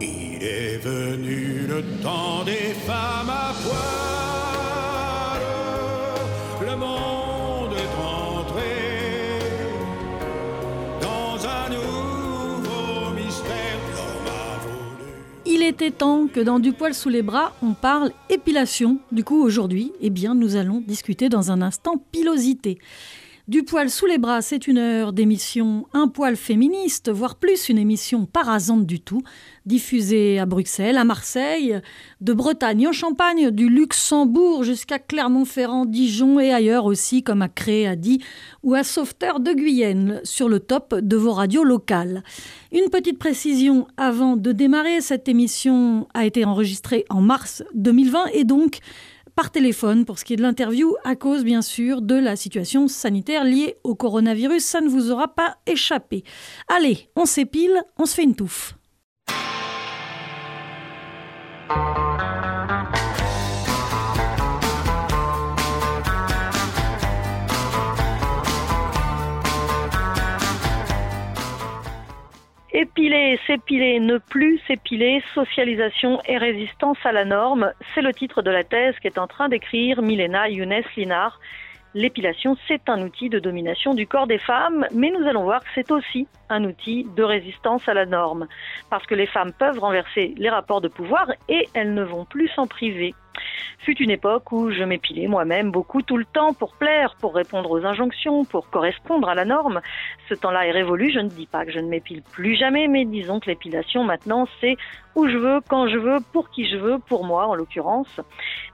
Il est venu le temps des femmes à poil. Le monde est entré dans un nouveau mystère. Il était temps que dans Du poil sous les bras, on parle épilation. Du coup, aujourd'hui, eh bien, nous allons discuter dans un instant pilosité. Du poil sous les bras, c'est une heure d'émission un poil féministe, voire plus une émission parasante du tout, diffusée à Bruxelles, à Marseille, de Bretagne en Champagne, du Luxembourg jusqu'à Clermont-Ferrand, Dijon et ailleurs aussi, comme à Cré, à Die ou à Sauveterre de Guyenne, sur le top de vos radios locales. Une petite précision avant de démarrer, cette émission a été enregistrée en mars 2020 et donc par téléphone pour ce qui est de l'interview, à cause bien sûr de la situation sanitaire liée au coronavirus. Ça ne vous aura pas échappé. Allez, on s'épile, on se fait une touffe. Épiler, s'épiler, ne plus s'épiler, socialisation et résistance à la norme, c'est le titre de la thèse qu'est en train d'écrire Milena Younes Linar. L'épilation, c'est un outil de domination du corps des femmes, mais nous allons voir que c'est aussi un outil de résistance à la norme, parce que les femmes peuvent renverser les rapports de pouvoir et elles ne vont plus s'en priver. Fut une époque où je m'épilais moi-même beaucoup tout le temps pour plaire, pour répondre aux injonctions, pour correspondre à la norme. Ce temps-là est révolu, je ne dis pas que je ne m'épile plus jamais, mais disons que l'épilation maintenant c'est où je veux, quand je veux, pour qui je veux, pour moi en l'occurrence.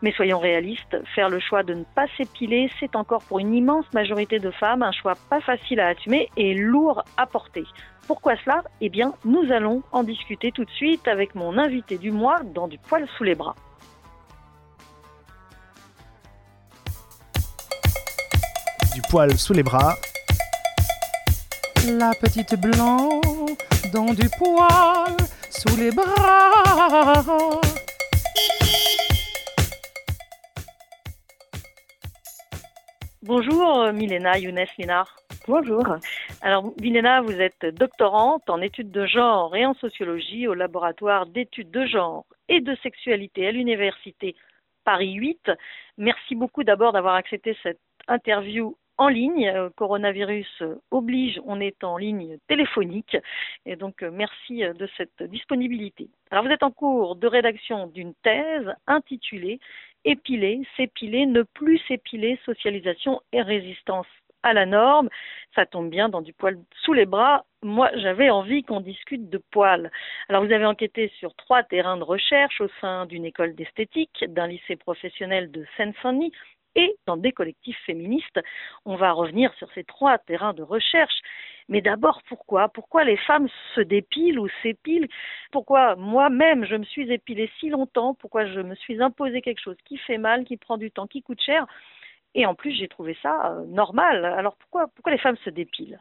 Mais soyons réalistes, faire le choix de ne pas s'épiler, c'est encore pour une immense majorité de femmes un choix pas facile à assumer et lourd à porter. Pourquoi cela? Eh bien, nous allons en discuter tout de suite avec mon invité du mois dans du poil sous les bras. Du poil sous les bras. La petite blanc dans du poil sous les bras. Bonjour euh, Milena Younes Linar. Bonjour. Alors Milena, vous êtes doctorante en études de genre et en sociologie au laboratoire d'études de genre et de sexualité à l'université Paris 8. Merci beaucoup d'abord d'avoir accepté cette interview en ligne. Euh, coronavirus oblige, on est en ligne téléphonique. Et donc, euh, merci euh, de cette disponibilité. Alors, vous êtes en cours de rédaction d'une thèse intitulée Épiler, s'épiler, ne plus s'épiler, socialisation et résistance à la norme. Ça tombe bien dans du poil sous les bras. Moi, j'avais envie qu'on discute de poils. Alors, vous avez enquêté sur trois terrains de recherche au sein d'une école d'esthétique, d'un lycée professionnel de Seine-Saint-Denis et dans des collectifs féministes. On va revenir sur ces trois terrains de recherche. Mais d'abord, pourquoi? Pourquoi les femmes se dépilent ou s'épilent? Pourquoi moi-même je me suis épilée si longtemps? Pourquoi je me suis imposé quelque chose qui fait mal, qui prend du temps, qui coûte cher? Et en plus, j'ai trouvé ça euh, normal. Alors pourquoi, pourquoi les femmes se dépilent?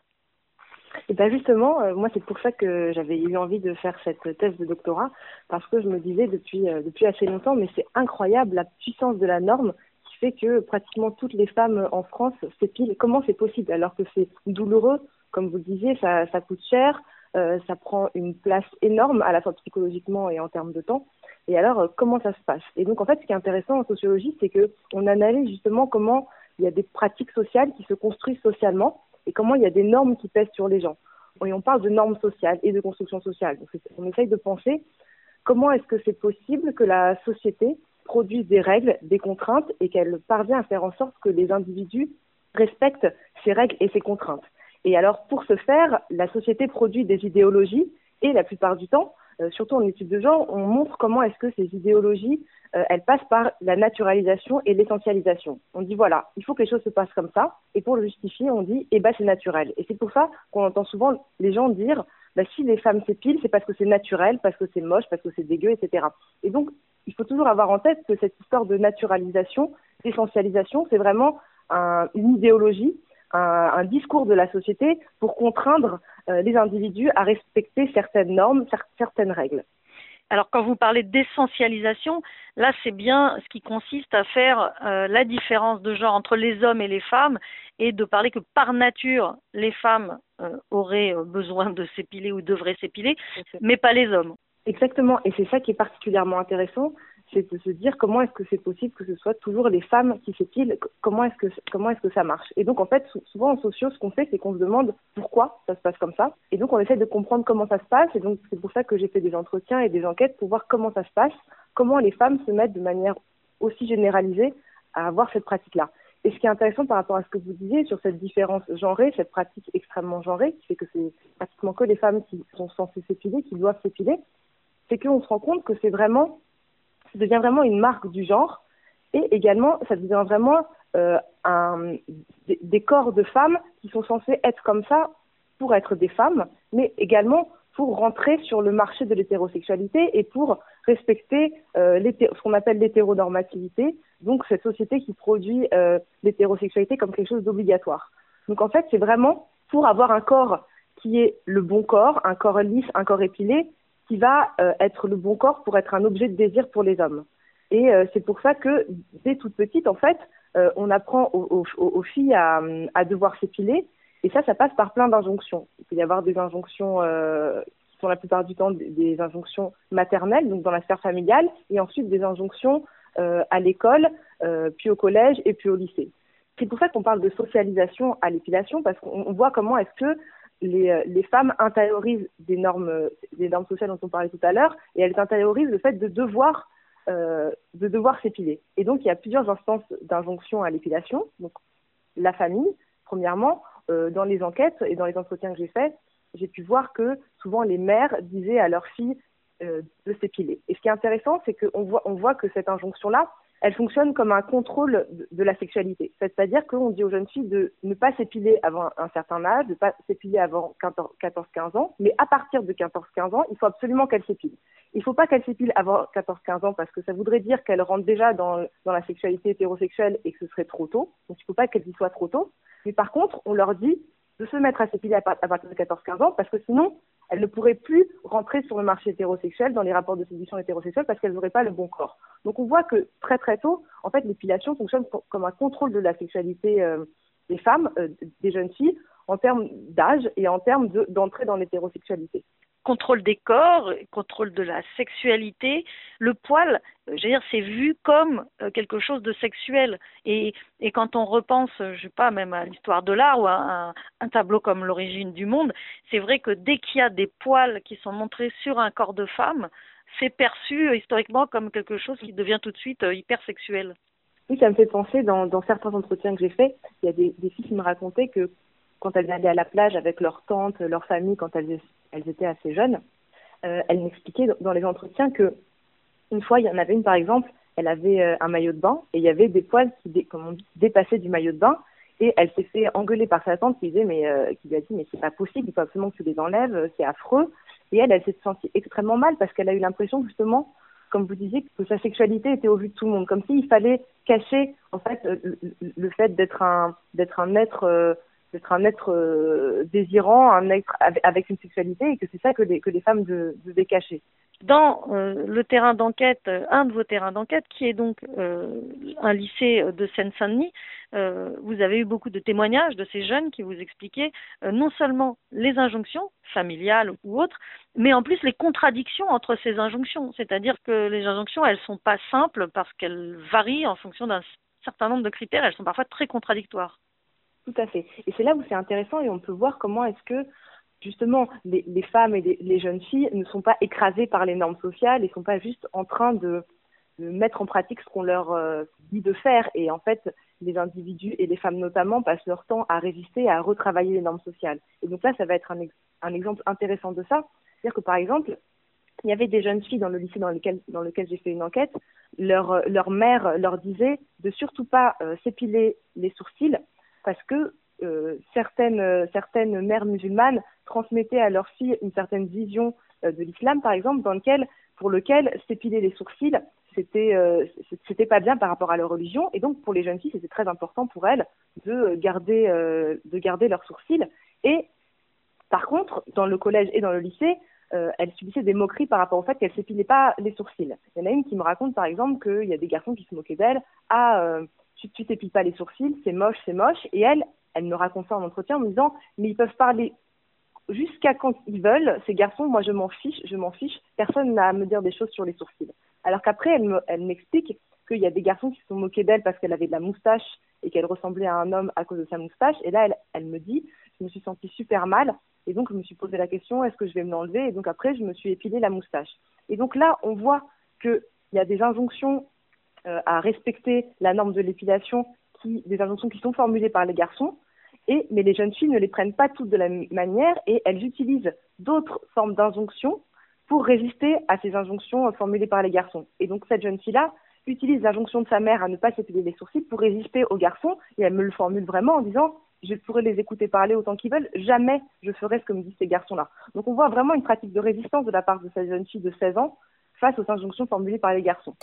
Et bien justement, euh, moi c'est pour ça que j'avais eu envie de faire cette thèse de doctorat, parce que je me disais depuis, euh, depuis assez longtemps, mais c'est incroyable la puissance de la norme fait que pratiquement toutes les femmes en France s'épilent. Comment c'est possible alors que c'est douloureux, comme vous le disiez, ça, ça coûte cher, euh, ça prend une place énorme à la fois psychologiquement et en termes de temps. Et alors, euh, comment ça se passe? Et donc, en fait, ce qui est intéressant en sociologie, c'est que on analyse justement comment il y a des pratiques sociales qui se construisent socialement et comment il y a des normes qui pèsent sur les gens. Et on parle de normes sociales et de construction sociale. Donc, on essaye de penser comment est-ce que c'est possible que la société produise des règles, des contraintes et qu'elle parvient à faire en sorte que les individus respectent ces règles et ces contraintes. Et alors, pour ce faire, la société produit des idéologies et la plupart du temps, euh, surtout en études de genre, on montre comment est-ce que ces idéologies, euh, elles passent par la naturalisation et l'essentialisation. On dit voilà, il faut que les choses se passent comme ça, et pour le justifier, on dit eh ben c'est naturel. Et c'est pour ça qu'on entend souvent les gens dire bah, si les femmes s'épilent, c'est parce que c'est naturel, parce que c'est moche, parce que c'est dégueu, etc. Et donc, il faut toujours avoir en tête que cette histoire de naturalisation, d'essentialisation, c'est vraiment une idéologie, un, discours de la société pour contraindre euh, les individus à respecter certaines normes, certaines règles. Alors quand vous parlez d'essentialisation, là c'est bien ce qui consiste à faire euh, la différence de genre entre les hommes et les femmes et de parler que par nature les femmes euh, auraient besoin de s'épiler ou devraient s'épiler, mais pas les hommes. Exactement, et c'est ça qui est particulièrement intéressant, c'est de se dire comment est-ce que c'est possible que ce soit toujours les femmes qui s'épilent, comment est-ce que comment est-ce que ça marche. Et donc en fait, souvent en sociaux, ce qu'on fait, c'est qu'on se demande pourquoi ça se passe comme ça, et donc on essaie de comprendre comment ça se passe, et donc c'est pour ça que j'ai fait des entretiens et des enquêtes pour voir comment ça se passe, comment les femmes se mettent de manière aussi généralisée à avoir cette pratique-là. Et ce qui est intéressant par rapport à ce que vous disiez sur cette différence genrée, cette pratique extrêmement genrée, qui fait que c'est pratiquement que les femmes qui sont censées s'épiler, qui doivent s'épiler, c'est qu'on se rend compte que c'est vraiment ça devient vraiment une marque du genre et également ça devient vraiment euh, des, corps de femmes qui sont censés être comme ça pour être des femmes, mais également pour rentrer sur le marché de l'hétérosexualité et pour respecter euh, ce qu'on appelle l'hétéronormativité, donc cette société qui produit euh, l'hétérosexualité comme quelque chose d'obligatoire. Donc en fait, c'est vraiment pour avoir un corps qui est le bon corps, un corps lisse, un corps épilé, qui va euh, être le bon corps pour être un objet de désir pour les hommes. Et euh, c'est pour ça que dès toute petite, en fait, euh, on apprend aux, filles à devoir s'épiler. Et ça, ça passe par plein d'injonctions. Il peut y avoir des injonctions qui sont la plupart du temps des injonctions maternelles, donc dans la sphère familiale, et ensuite des injonctions à l'école, puis au collège et puis au lycée. C'est pour ça qu'on parle de socialisation à l'épilation, parce qu'on voit comment est-ce que les, euh, les, femmes intériorisent des normes, des normes sociales dont on parlait tout à l'heure, et elles intériorisent le fait de devoir, euh, de devoir s'épiler. Et donc, il y a plusieurs instances d'injonction à l'épilation. Donc, la famille, premièrement, euh, dans les enquêtes et dans les entretiens que j'ai faits, j'ai pu voir que souvent les mères disaient à leurs filles euh, de s'épiler. Et ce qui est intéressant, c'est qu'on on voit que cette injonction-là, elle fonctionne comme un contrôle de, la sexualité. C'est-à-dire qu'on dit aux jeunes filles de ne pas s'épiler avant un certain âge, de ne pas s'épiler avant 14-15 ans, mais à partir de 14-15 ans, il faut absolument qu'elles s'épilent. Il ne faut pas qu'elles s'épilent avant 14-15 ans parce que ça voudrait dire qu'elles rentrent déjà dans, la sexualité hétérosexuelle et que ce serait trop tôt. Donc il ne faut pas qu'elles y soient trop tôt. Mais par contre, on leur dit de se mettre à s'épiler à, partir de 14-15 ans parce que sinon, elles ne pourraient plus rentrer sur le marché hétérosexuel, dans les rapports de séduction hétérosexuels, parce qu'elles n'auraient pas le bon corps. Donc on voit que très très tôt, en fait, l'épilation fonctionne comme un contrôle de la sexualité euh, des femmes, euh, des jeunes filles, en termes d'âge et en termes d'entrée dans l'hétérosexualité contrôle des corps, contrôle de la sexualité. Le poil, euh, dire, c'est vu comme euh, quelque chose de sexuel. Et, quand on repense, je sais pas, même à l'histoire de l'art ou à un, tableau comme L'origine du monde, c'est vrai que dès qu'il y a des poils qui sont montrés sur un corps de femme, c'est perçu euh, historiquement comme quelque chose qui devient tout de suite hyper sexuel. Oui, ça me fait penser, dans, certains entretiens que j'ai faits, il y a des filles qui me racontaient que quand elles allaient à la plage avec leur tante, leur famille, quand elles, elles étaient assez jeunes, euh, elles m'expliquaient dans les entretiens que une fois, il y en avait une par exemple, elle avait euh, un maillot de bain et il y avait des poils qui, comme on dit, dépassaient du maillot de bain et elle s'est fait engueuler par sa tante qui disait mais euh, qui lui a dit mais c'est pas possible, il faut absolument que tu les enlèves, c'est affreux. Et elle, elle s'est sentie extrêmement mal parce qu'elle a eu l'impression justement, comme vous disiez, que sa sexualité était au vu de tout le monde, comme s'il fallait cacher en fait le, fait d'être un d'être un être d'être un être euh, désirant, un être avec une sexualité, et que c'est ça que les, que les femmes de, devaient cacher. Dans euh, le terrain d'enquête, euh, un de vos terrains d'enquête, qui est donc un lycée de Seine-Saint-Denis, vous avez eu beaucoup de témoignages de ces jeunes qui vous expliquaient non seulement les injonctions familiales ou autres, mais en plus les contradictions entre ces injonctions. C'est-à-dire que les injonctions, elles sont pas simples parce qu'elles varient en fonction d'un certain nombre de critères, elles sont parfois très contradictoires. Tout à fait. Et c'est là où c'est intéressant et on peut voir comment est-ce que justement les, femmes et les, jeunes filles ne sont pas écrasées par les normes sociales et ne sont pas juste en train de, de mettre en pratique ce qu'on leur euh, dit de faire. Et en fait, les individus et les femmes notamment passent leur temps à résister, à retravailler les normes sociales. Et donc là, ça va être un, ex un exemple intéressant de ça. C'est-à-dire que par exemple, il y avait des jeunes filles dans le lycée dans lequel, dans lequel j'ai fait une enquête, leur, leur mère leur disait de surtout pas euh, s'épiler les sourcils parce que euh, certaines, euh, certaines mères musulmanes transmettaient à leurs filles une certaine vision euh, de l'islam, par exemple, dans lequel, pour lequel s'épiler les sourcils, c'était euh, pas bien par rapport à leur religion, et donc pour les jeunes filles, c'était très important pour elles de garder de garder leurs sourcils. Et par contre, dans le collège et dans le lycée, euh, elles subissaient des moqueries par rapport au fait qu'elles s'épilaient pas les sourcils. Il y en a une qui me raconte par exemple qu'il y a des garçons qui se moquaient d'elle. Ah, euh, tu, tu t'épiles pas les sourcils, c'est moche, c'est moche. Et elle, elle me raconte ça en entretien en me disant, mais ils peuvent parler jusqu'à quand ils veulent, ces garçons, moi je m'en fiche, je m'en fiche, personne n'a à me dire des choses sur les sourcils. Alors qu'après, elle, me, elle m'explique qu'il y a des garçons qui se sont moqués d'elle parce qu'elle avait de la moustache et qu'elle ressemblait à un homme à cause de sa moustache. Et là, elle, elle me dit, je me suis sentie super mal. Et donc, je me suis posé la question, est-ce que je vais me l'enlever? Et donc, après, je me suis épilé la moustache. Et donc là, on voit qu'il y a des injonctions à respecter la norme de l'épilation, des injonctions qui sont formulées par les garçons, mais les jeunes filles ne les prennent pas toutes de la même manière et elles utilisent d'autres formes d'injonctions pour résister à ces injonctions euh, formulées par les garçons. Et donc cette jeune fille-là utilise l'injonction de sa mère à ne pas s'épiler les sourcils pour résister aux garçons et elle me le formule vraiment en disant je pourrais les écouter parler autant qu'ils veulent, jamais je ferai ce que me disent ces garçons-là. Donc on voit vraiment une pratique de résistance de la part de cette jeune fille de 16 ans face aux injonctions formulées par les garçons.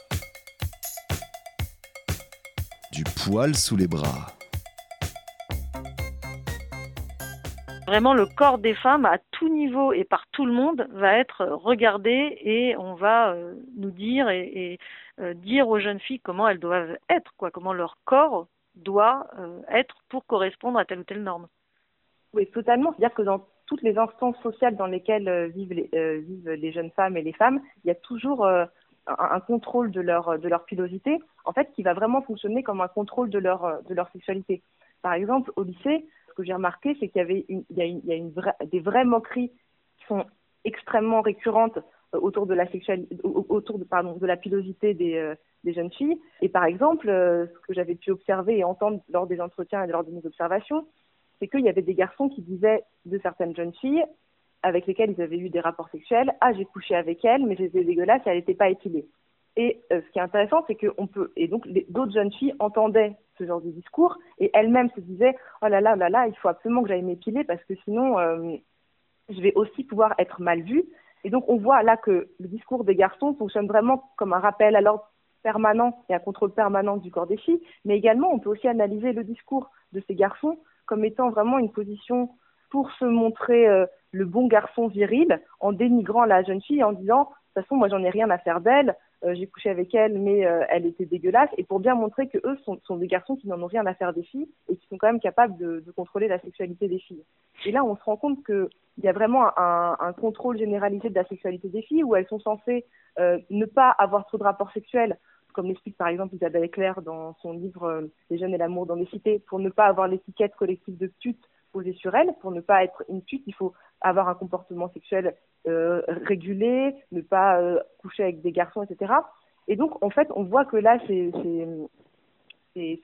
Poil sous les bras. Vraiment, le corps des femmes à tout niveau et par tout le monde va être regardé et on va euh, nous dire et, et euh, dire aux jeunes filles comment elles doivent être, quoi, comment leur corps doit euh, être pour correspondre à telle ou telle norme. Oui, totalement. C'est-à-dire que dans toutes les instances sociales dans lesquelles vivent, les, euh, vivent les jeunes femmes et les femmes, il y a toujours euh, un, contrôle de leur, de leur pilosité, en fait, qui va vraiment fonctionner comme un contrôle de leur, de leur sexualité. Par exemple, au lycée, ce que j'ai remarqué, c'est qu'il y avait il y a, il y a une des vraies moqueries qui sont extrêmement récurrentes euh, autour de la autour de, pardon, de la pilosité des, euh, des jeunes filles. Et par exemple, euh, ce que j'avais pu observer et entendre lors des entretiens et lors de mes observations, c'est qu'il y avait des garçons qui disaient de certaines jeunes filles avec lesquelles ils avaient eu des rapports sexuels, ah j'ai couché avec elle, mais j'étais dégueulasse elle n'était pas épilée. Et euh, ce qui est intéressant, c'est qu'on peut, et donc d'autres jeunes filles entendaient ce genre de discours et elles-mêmes se disaient, oh là là, là là, il faut absolument que j'aille m'épiler parce que sinon euh, je vais aussi pouvoir être mal vue. Et donc on voit là que le discours des garçons fonctionne vraiment comme un rappel à l'ordre permanent et un contrôle permanent du corps des filles, mais également on peut aussi analyser le discours de ces garçons comme étant vraiment une position pour se montrer euh, le bon garçon viril en dénigrant la jeune fille en disant de toute façon moi j'en ai rien à faire d'elle, euh, j'ai couché avec elle mais euh, elle était dégueulasse et pour bien montrer que eux sont, des garçons qui n'en ont rien à faire des filles et qui sont quand même capables de, contrôler la sexualité des filles. Et là on se rend compte que il y a vraiment un, contrôle généralisé de la sexualité des filles où elles sont censées ne pas avoir trop de rapports sexuels comme l'explique par exemple Isabelle Claire dans son livre Les jeunes et l'amour dans les cités, pour ne pas avoir l'étiquette collective de pute posée sur elle, pour ne pas être une pute, il faut avoir un comportement sexuel euh, régulé, ne pas euh, coucher avec des garçons, etc. Et donc, en fait, on voit que là, ces,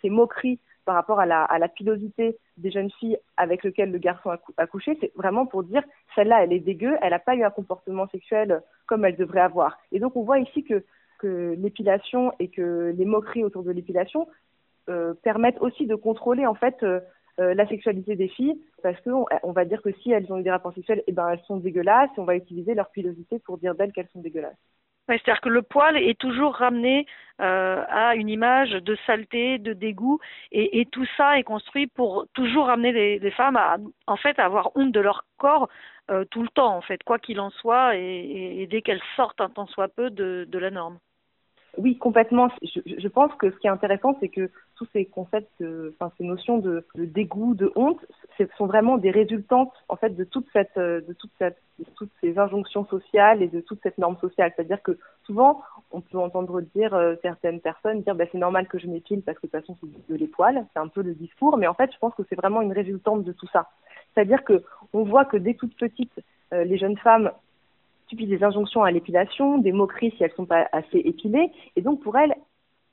moqueries par rapport à la, à la pilosité des jeunes filles avec lesquelles le garçon a, cou- a couché, c'est vraiment pour dire celle-là, elle est dégueu, elle n'a pas eu un comportement sexuel comme elle devrait avoir. Et donc, on voit ici que, que l'épilation et que les moqueries autour de l'épilation euh, permettent aussi de contrôler en fait euh, la sexualité des filles parce qu'on on va dire que si elles ont eu des rapports sexuels, eh ben elles sont dégueulasses on va utiliser leur pilosité pour dire d'elles qu'elles sont dégueulasses. C'est-à-dire que le poil est toujours ramené euh, à une image de saleté, de dégoût, et, tout ça est construit pour toujours ramener les, femmes à, en fait, avoir honte de leur corps euh, tout le temps, en fait, quoi qu'il en soit, et, dès qu'elles sortent un tant soit peu de la norme. Oui, complètement. Je, je pense que ce qui est intéressant, c'est que tous ces concepts, euh, enfin ces notions de, de dégoût, de honte, ce sont vraiment des résultantes en fait de toute cette, euh, de toute cette, toutes ces injonctions sociales et de toute cette norme sociale. C'est-à-dire que souvent, on peut entendre dire euh, certaines personnes dire, bah, c'est normal que je m'épile parce que de toute façon c'est de les poils. C'est un peu le discours, mais en fait, je pense que c'est vraiment une résultante de tout ça. C'est-à-dire que on voit que dès toute petite, euh, les jeunes femmes des injonctions à l'épilation, des moqueries si elles sont pas assez épilées, et donc pour elles,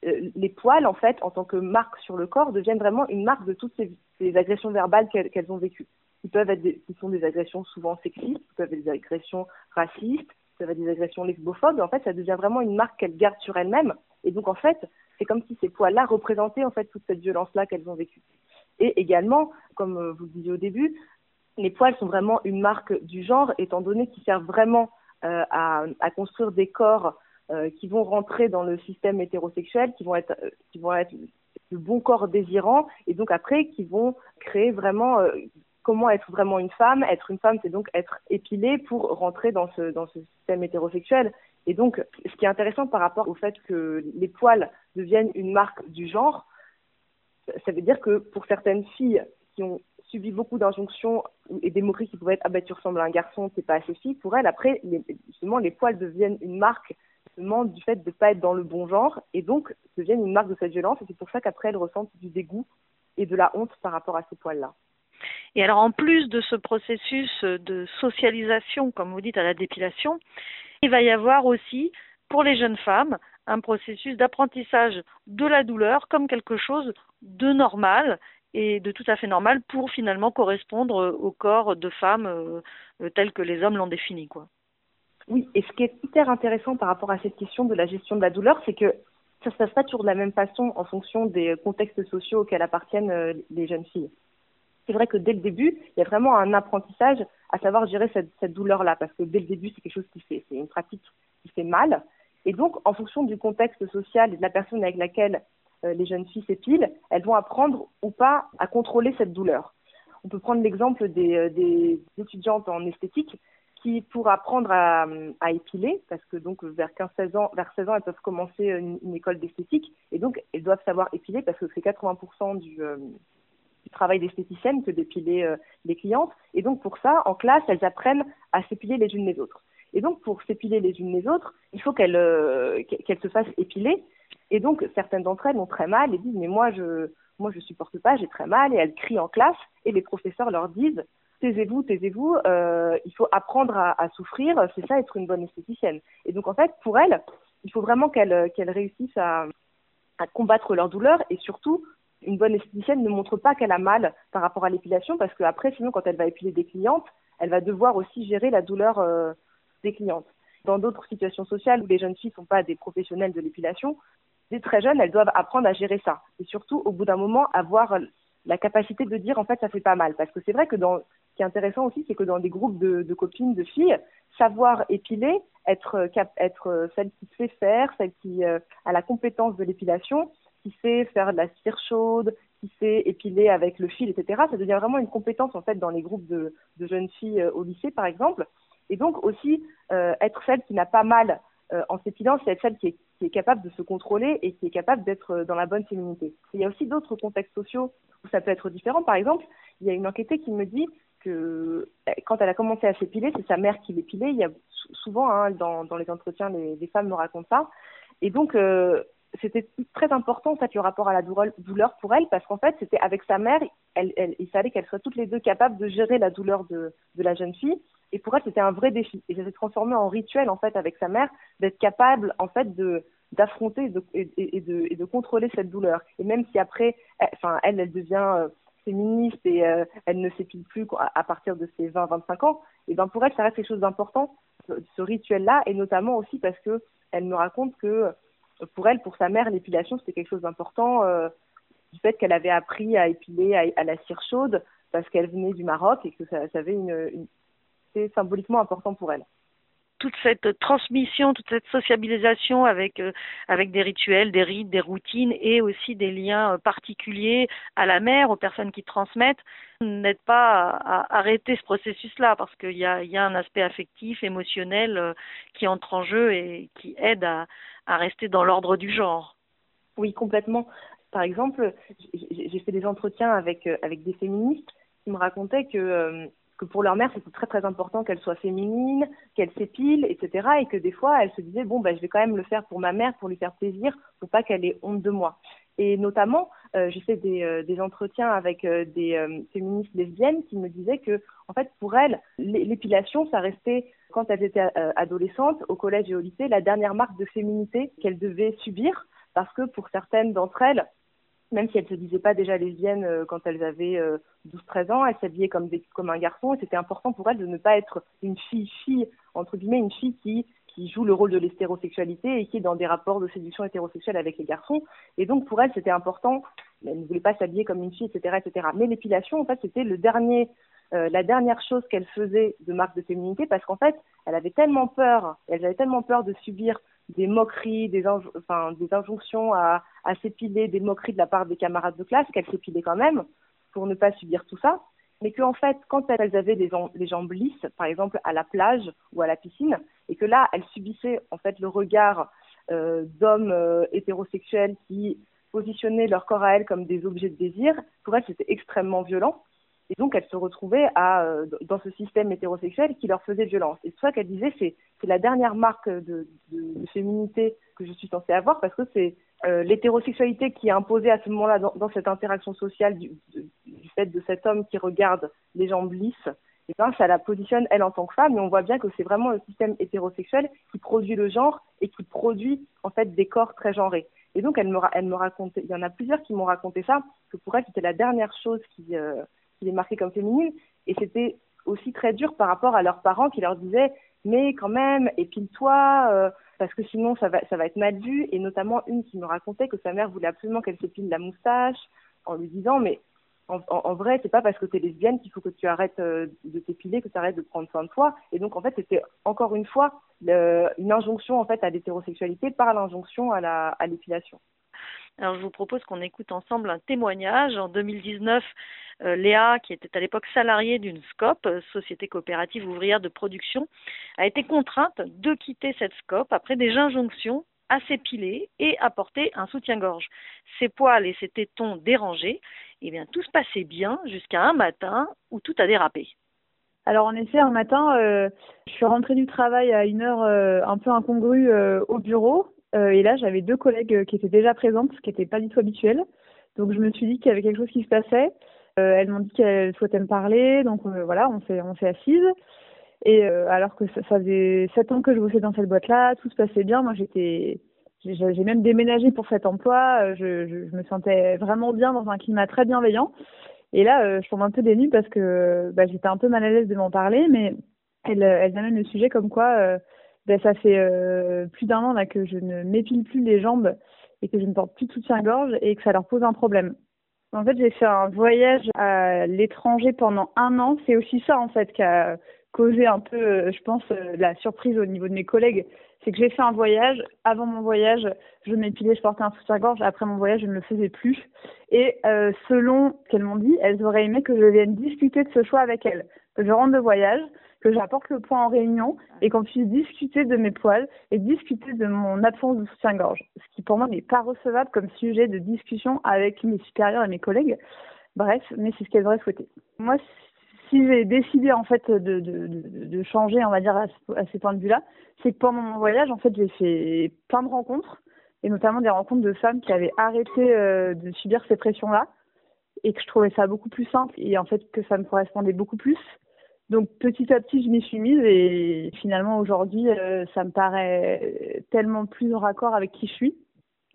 euh, les poils, en fait, en tant que marque sur le corps, deviennent vraiment une marque de toutes ces, agressions verbales qu'elles ont vécues. Qui peuvent être des, sont des agressions souvent sexistes, qui peuvent être des agressions racistes, qui peuvent être des agressions lesbophobes. En fait, ça devient vraiment une marque qu'elles gardent sur elles-mêmes. Et donc, en fait, c'est comme si ces poils-là représentaient en fait toute cette violence-là qu'elles ont vécue. Et également, comme euh, vous le disiez au début, les poils sont vraiment une marque du genre, étant donné qu'ils servent vraiment à, à construire des corps euh, qui vont rentrer dans le système hétérosexuel, qui vont être, euh, qui vont être le bon corps désirant, et donc après qui vont créer vraiment euh, comment être vraiment une femme. Être une femme, c'est donc être épilée pour rentrer dans ce système hétérosexuel. Et donc, ce qui est intéressant par rapport au fait que les poils deviennent une marque du genre, ça veut dire que pour certaines filles qui ont subi beaucoup d'injonctions et des moqueries qui pouvaient être ah ben tu ressembles à un garçon, c'est pas assez fille. Pour elle, après, les, justement, les poils deviennent une marque justement du fait de pas être dans le bon genre et donc deviennent une marque de cette violence. Et c'est pour ça qu'après, elle ressent du dégoût et de la honte par rapport à ces poils-là. Et alors, en plus de ce processus de socialisation, comme vous dites, à la dépilation, il va y avoir aussi, pour les jeunes femmes, un processus d'apprentissage de la douleur comme quelque chose de normal et de tout à fait normal pour finalement correspondre au corps de femmes euh, tel que les hommes l'ont défini. Quoi. Oui, et ce qui est hyper intéressant par rapport à cette question de la gestion de la douleur, c'est que ça ne se passe pas toujours de la même façon en fonction des contextes sociaux auxquels appartiennent euh, les jeunes filles. C'est vrai que dès le début, il y a vraiment un apprentissage à savoir gérer cette, douleur-là, parce que dès le début, c'est quelque chose qui fait, c'est une pratique qui fait mal. Et donc, en fonction du contexte social et de la personne avec laquelle euh, les jeunes filles s'épilent, elles vont apprendre ou pas à contrôler cette douleur. On peut prendre l'exemple des, euh, étudiantes en esthétique qui, pour apprendre à, à épiler, parce que donc vers 15-16 ans, vers 16 ans, elles peuvent commencer une, école d'esthétique, et donc elles doivent savoir épiler parce que c'est 80% du, euh, du travail d'esthéticienne que d'épiler euh, les clientes. Et donc pour ça, en classe, elles apprennent à s'épiler les unes les autres. Et donc pour s'épiler les unes les autres, il faut euh, qu'elles se fassent épiler. Et donc certaines d'entre elles ont très mal et disent mais moi je moi je supporte pas, j'ai très mal et elles crient en classe et les professeurs leur disent taisez-vous, taisez-vous, euh, il faut apprendre à, souffrir, c'est ça être une bonne esthéticienne. Et donc en fait pour elles, il faut vraiment qu'elles qu'elles réussissent à, à combattre leur douleur et surtout une bonne esthéticienne ne montre pas qu'elle a mal par rapport à l'épilation parce qu'après, sinon, quand elle va épiler des clientes, elle va devoir aussi gérer la douleur euh, des clientes. Dans d'autres situations sociales où les jeunes filles ne sont pas des professionnels de l'épilation, dès très jeunes, elles doivent apprendre à gérer ça. Et surtout, au bout d'un moment, avoir la capacité de dire en fait ça fait pas mal. Parce que c'est vrai que ce qui est intéressant aussi, c'est que dans des groupes de, copines, de filles, savoir épiler, être, être celle qui sait faire, celle qui euh, a la compétence de l'épilation, qui sait faire de la cire chaude, qui sait épiler avec le fil, etc. Ça devient vraiment une compétence en fait dans les groupes de, jeunes filles euh, au lycée, par exemple. Et donc aussi euh, être celle qui n'a pas mal euh, en s'épilant, c'est être celle qui est, qui est, capable de se contrôler et qui est capable d'être euh, dans la bonne féminité. il y a aussi d'autres contextes sociaux où ça peut être différent. Par exemple, il y a une enquêtée qui me dit que quand elle a commencé à s'épiler, c'est sa mère qui l'épilait. Il y a souvent hein, dans, les entretiens, les, femmes me racontent ça. Et donc, c'était très important en fait le rapport à la douleur pour elle parce qu'en fait c'était avec sa mère elle, elle, il fallait qu'elles soient toutes les deux capables de gérer la douleur de la jeune fille et pour elle c'était un vrai défi. Et ça s'est transformé en rituel en fait avec sa mère d'être capable en fait de d'affronter et, et, de, et de contrôler cette douleur. Et même si après elle, enfin elle elle devient euh, féministe et euh, elle ne s'épile plus à, partir de ses 20-25 ans et ben pour elle ça reste quelque chose d'important ce rituel là et notamment aussi parce que elle me raconte que pour elle, pour sa mère, l'épilation, c'était quelque chose d'important euh, du fait qu'elle avait appris à épiler à, la cire chaude parce qu'elle venait du Maroc et que ça, avait une c'était symboliquement important pour elle toute cette transmission, toute cette sociabilisation avec euh, avec des rituels, des rites, des routines et aussi des liens euh, particuliers à la mère, aux personnes qui transmettent, n'aide pas à, à, arrêter ce processus-là parce qu'il y a, il y a un aspect affectif, émotionnel euh, qui entre en jeu et qui aide à, à rester dans l'ordre du genre. Oui, complètement. Par exemple, j'ai fait des entretiens avec avec des féministes qui me racontaient que que pour leur mère, c'était très très important qu'elle soit féminine, qu'elle s'épile, etc. Et que des fois, elle se disait, bon, ben, je vais quand même le faire pour ma mère, pour lui faire plaisir, pour pas qu'elle ait honte de moi. Et notamment, euh, j'ai fait des, euh, entretiens avec euh, des euh, féministes lesbiennes qui me disaient que, en fait, pour elles, l'épilation, ça restait, quand elles étaient adolescentes, au collège et au lycée, la dernière marque de féminité qu'elles devaient subir, parce que pour certaines d'entre elles, même si elles ne se disaient pas déjà lesbiennes euh, quand elles avaient euh, 12-13 ans, elles s'habillaient comme, comme un garçon et c'était important pour elles de ne pas être une fille-fille, entre guillemets, une fille qui, qui joue le rôle de l'hétérosexualité et qui est dans des rapports de séduction hétérosexuelle avec les garçons. Et donc pour elles, c'était important, elles ne voulaient pas s'habiller comme une fille, etc. etc. Mais l'épilation, en fait, c'était le dernier, euh, la dernière chose qu'elle faisait de marque de féminité parce qu'en fait, elle avait tellement peur, elle avait tellement peur de subir des moqueries, des, injonctions à, s'épiler, des moqueries de la part des camarades de classe, qu'elles s'épilaient quand même pour ne pas subir tout ça, mais qu'en fait, quand elles avaient des les jambes lisses, par exemple à la plage ou à la piscine, et que là, elles subissaient en fait le regard euh, d'hommes euh, hétérosexuels qui positionnaient leur corps à elles comme des objets de désir, pour elles, c'était extrêmement violent. Et donc, elles se retrouvaient à, euh, dans ce système hétérosexuel qui leur faisait violence. Et c'est ça qu'elle disait, c'est, la dernière marque de, féminité que je suis censée avoir parce que c'est euh, l'hétérosexualité qui est imposée à ce moment-là dans, cette interaction sociale du, fait de cet homme qui regarde les jambes lisses. Et ben, ça la positionne, elle, en tant que femme. Et on voit bien que c'est vraiment le système hétérosexuel qui produit le genre et qui produit, en fait, des corps très genrés. Et donc, elle me, elle racontait, il y en a plusieurs qui m'ont raconté ça, que pour elle, c'était la dernière chose qui, euh, les marquait comme féminine. Et c'était aussi très dur par rapport à leurs parents qui leur disaient, mais quand même, épile-toi, euh, parce que sinon, ça va, ça va être mal vu. Et notamment, une qui me racontait que sa mère voulait absolument qu'elle s'épile la moustache, en lui disant, mais en, vrai, c'est pas parce que tu es lesbienne qu'il faut que tu arrêtes euh, de t'épiler, que tu arrêtes de prendre soin de toi. Et donc, en fait, c'était encore une fois le, une injonction en fait à l'hétérosexualité par l'injonction à la à l'épilation. Alors, je vous propose qu'on écoute ensemble un témoignage. En 2019, euh, Léa, qui était à l'époque salariée d'une SCOP, euh, Société coopérative ouvrière de production, a été contrainte de quitter cette SCOP après des injonctions à s'épiler et à porter un soutien-gorge. Ses poils et ses tétons dérangés, eh bien, tout se passait bien jusqu'à un matin où tout a dérapé. Alors en effet, un matin, euh, je suis rentrée du travail à une heure un peu incongrue au bureau. Euh, et là, j'avais deux collègues qui étaient déjà présentes, ce qui n'était pas du tout habituel. Donc je me suis dit qu'il y avait quelque chose qui se passait. Euh, elles m'ont dit qu'elles souhaitaient me parler. Donc voilà, on s'est assises. Et alors que ça, faisait sept ans que je bossais dans cette boîte-là, tout se passait bien. Moi, j'étais j'ai même déménagé pour cet emploi. Je, me sentais vraiment bien dans un climat très bienveillant. Et là, euh, je tombe un peu dénue parce que bah, j'étais un peu mal à l'aise de m'en parler, mais elle, elle amène le sujet comme quoi euh, bah, ça fait euh, plus d'un an que je ne m'épile plus les jambes et que je ne porte plus de soutien-gorge et que ça leur pose un problème. En fait, j'ai fait un voyage à l'étranger pendant un an. C'est aussi ça, en fait, qui a causé un peu, je pense, la surprise au niveau de mes collègues c'est que j'ai fait un voyage. Avant mon voyage, je m'épilais, je portais un soutien-gorge. Après mon voyage, je ne le faisais plus. Et euh, selon ce qu'elles m'ont dit, elles auraient aimé que je vienne discuter de ce choix avec elles. Je rentre de voyage, que j'apporte le point en réunion et qu'on puisse discuter de mes poils et discuter de mon absence de soutien-gorge. Ce qui pour moi n'est pas recevable comme sujet de discussion avec mes supérieurs et mes collègues. Bref, mais c'est ce qu'elles auraient souhaité. Moi, si j'ai décidé en fait de, de, de, de, changer, on va dire, à, ce, à ces points de vue-là, c'est que pendant mon voyage, en fait, j'ai fait plein de rencontres, et notamment des rencontres de femmes qui avaient arrêté euh, de subir ces pressions-là, et que je trouvais ça beaucoup plus simple, et en fait que ça me correspondait beaucoup plus. Donc petit à petit, je m'y suis mise, et finalement aujourd'hui, euh, ça me paraît tellement plus en raccord avec qui je suis.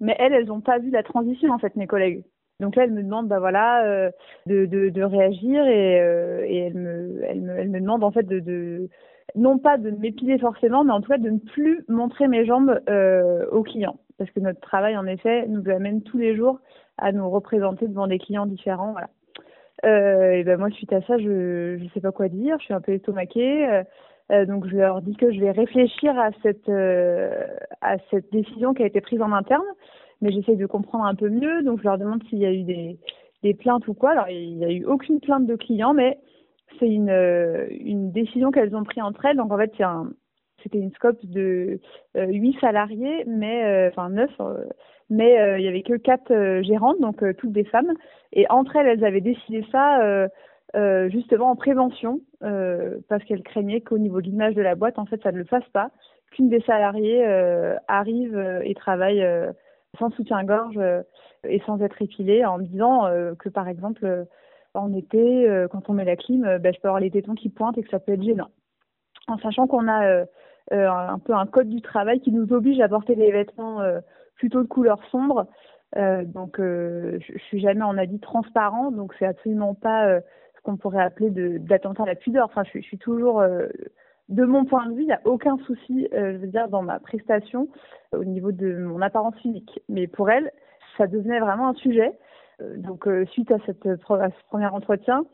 Mais elles, elles n'ont pas vu la transition, en fait, mes collègues. Donc là, elle me demande, bah voilà, euh, de, de, de, réagir et, euh, et elle, me, elle, me, elle me demande en fait de, de non pas de m'épiler forcément, mais en tout cas de ne plus montrer mes jambes euh, aux clients. Parce que notre travail, en effet, nous amène tous les jours à nous représenter devant des clients différents. Voilà. Euh, et ben moi, suite à ça, je ne sais pas quoi dire. Je suis un peu estomaquée. Euh, donc je leur dis que je vais réfléchir à cette euh, à cette décision qui a été prise en interne mais j'essaye de comprendre un peu mieux. Donc, je leur demande s'il y a eu des, des plaintes ou quoi. Alors, il n'y a eu aucune plainte de clients, mais c'est une, euh, une décision qu'elles ont prise entre elles. Donc, en fait, c'est un, c'était une scope de euh, 8 salariés, mais euh, enfin 9, euh, mais euh, il y avait que quatre gérantes, donc toutes des femmes. Et entre elles, elles avaient décidé ça justement en prévention, parce qu'elles craignaient qu'au niveau de l'image de la boîte, en fait, ça ne le fasse pas, qu'une des salariés arrive et travaille sans soutien-gorge euh, et sans être épilée en me disant euh, que par exemple euh, en été, quand on met la clim, ben, je peux avoir les tétons qui pointent et que ça peut être gênant. En sachant qu'on a un peu un code du travail qui nous oblige à porter des vêtements plutôt de couleur sombre. donc je, je suis jamais en habit transparent, donc c'est absolument pas ce qu'on pourrait appeler d'attentat à la pudeur. Enfin, je, suis toujours de mon point de vue, il n'y a aucun souci, euh, je veux dire, dans ma prestation euh, au niveau de mon apparence physique. Mais pour elle, ça devenait vraiment un sujet. Euh, donc, euh, suite à, cette, ce premier entretien,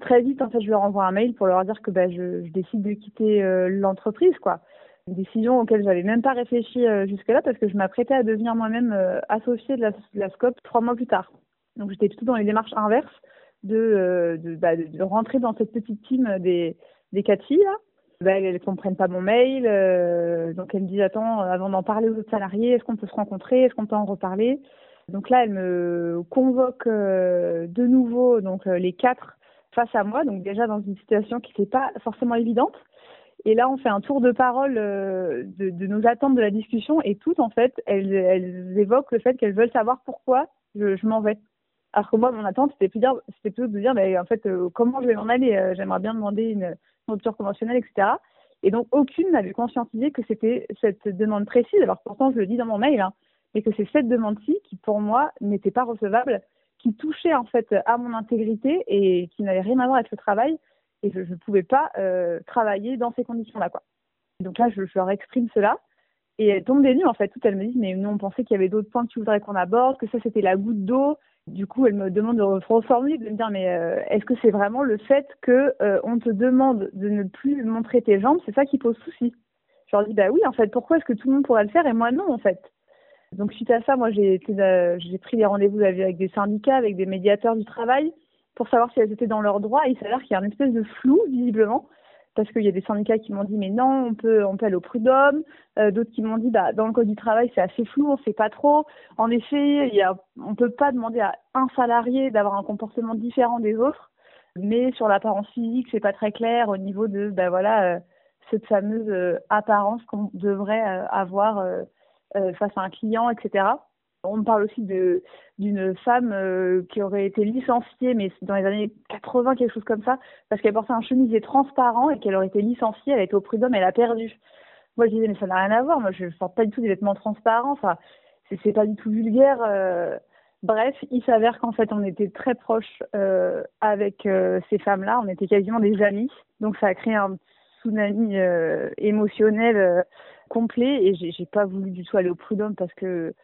très vite, en fait, je leur envoie un mail pour leur dire que bah, je, je décide de quitter euh, l'entreprise, quoi. Une décision auquel j'avais même pas réfléchi jusque-là parce que je m'apprêtais à devenir moi-même associée de la, SCOP trois mois plus tard. Donc, j'étais plutôt dans les démarches inverses de, de, bah, de, rentrer dans cette petite team des, des quatre filles, là bah, elles comprennent pas mon mail, euh, donc elles me disent attends, avant d'en parler aux autres salariés, est-ce qu'on peut se rencontrer, est-ce qu'on peut en reparler? Donc là, elles me convoquent euh, de nouveau, donc euh, les quatre, face à moi, donc déjà dans une situation qui n'était pas forcément évidente. Et là, on fait un tour de parole de, de, nos attentes de la discussion et toutes, en fait, elles, évoquent le fait qu'elles veulent savoir pourquoi je, m'en vais. Alors que moi, mon attente, c'était plutôt, plutôt de dire, mais en fait, comment je vais m'en aller J'aimerais bien demander une, rupture conventionnelle, etc. Et donc, aucune n'avait conscientisé que c'était cette demande précise. Alors, pourtant, je le dis dans mon mail, hein, mais que c'est cette demande-ci qui, pour moi, n'était pas recevable, qui touchait en fait à mon intégrité et qui n'avait rien à voir avec le travail. Et je ne pouvais pas euh, travailler dans ces conditions-là. Donc là, je, leur exprime cela. Et elles tombent des nues, en fait. Toutes elles me disent, mais nous, on pensait qu'il y avait d'autres points que tu voudrais qu'on aborde, que ça, c'était la goutte d'eau, du coup, elle me demande de reformuler, de me dire, mais euh, est-ce que c'est vraiment le fait que euh, on te demande de ne plus montrer tes jambes, c'est ça qui pose souci Je leur dis, bah oui, en fait, pourquoi est-ce que tout le monde pourrait le faire et moi non, en fait? Donc suite à ça, moi, j'ai euh, j'ai pris des rendez-vous avec des syndicats, avec des médiateurs du travail, pour savoir si elles étaient dans leurs droits. Il s'avère qu'il y a une espèce de flou, visiblement, parce qu'il y a des syndicats qui m'ont dit mais non, on peut, on peut aller au prud'homme, euh, d'autres qui m'ont dit bah dans le code du travail c'est assez flou, on sait pas trop. En effet, il y a, on peut pas demander à un salarié d'avoir un comportement différent des autres, mais sur l'apparence physique c'est pas très clair au niveau de bah voilà euh, cette fameuse euh, apparence qu'on devrait avoir face à un client, etc. On parle aussi d'une femme euh, qui aurait été licenciée, mais dans les années 80, quelque chose comme ça, parce qu'elle portait un chemisier transparent et qu'elle aurait été licenciée, elle a été au prud'homme, elle a perdu. Moi, je disais, mais ça n'a rien à voir. Moi, je ne porte pas du tout des vêtements transparents. Enfin, c'est pas du tout vulgaire. Euh. Bref, il s'avère qu'en fait, on était très proches euh, avec ces femmes-là. On était quasiment des amis. Donc, ça a créé un tsunami émotionnel complet. Et j'ai pas voulu du tout aller au prud'homme parce que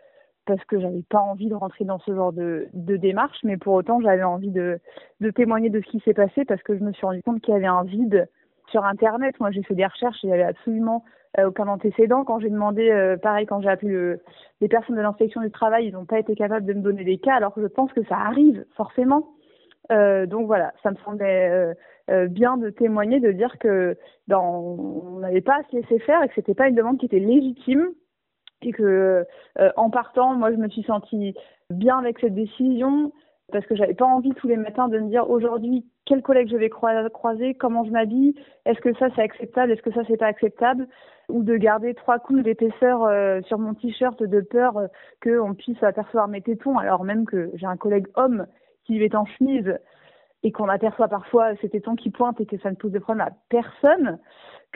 parce que j'avais pas envie de rentrer dans ce genre de, de démarche, mais pour autant j'avais envie de, de témoigner de ce qui s'est passé parce que je me suis rendu compte qu'il y avait un vide sur Internet. Moi j'ai fait des recherches il n'y avait absolument euh, aucun antécédent. Quand j'ai demandé, euh, pareil, quand j'ai appelé les personnes de l'inspection du travail, ils n'ont pas été capables de me donner des cas, alors que je pense que ça arrive forcément. Euh, donc voilà, ça me semblait euh, euh, bien de témoigner, de dire que ben, on n'avait pas à se laisser faire et que c'était pas une demande qui était légitime et que euh, en partant, moi je me suis sentie bien avec cette décision parce que j'avais pas envie tous les matins de me dire aujourd'hui quel collègue je vais croiser, comment je m'habille, est-ce que ça c'est acceptable, est-ce que ça c'est pas acceptable, ou de garder trois coups d'épaisseur euh, sur mon t-shirt de peur euh, qu'on puisse apercevoir mes tétons, alors même que j'ai un collègue homme qui est en chemise et qu'on aperçoit parfois ces tétons qui pointent et que ça ne pose de problème à personne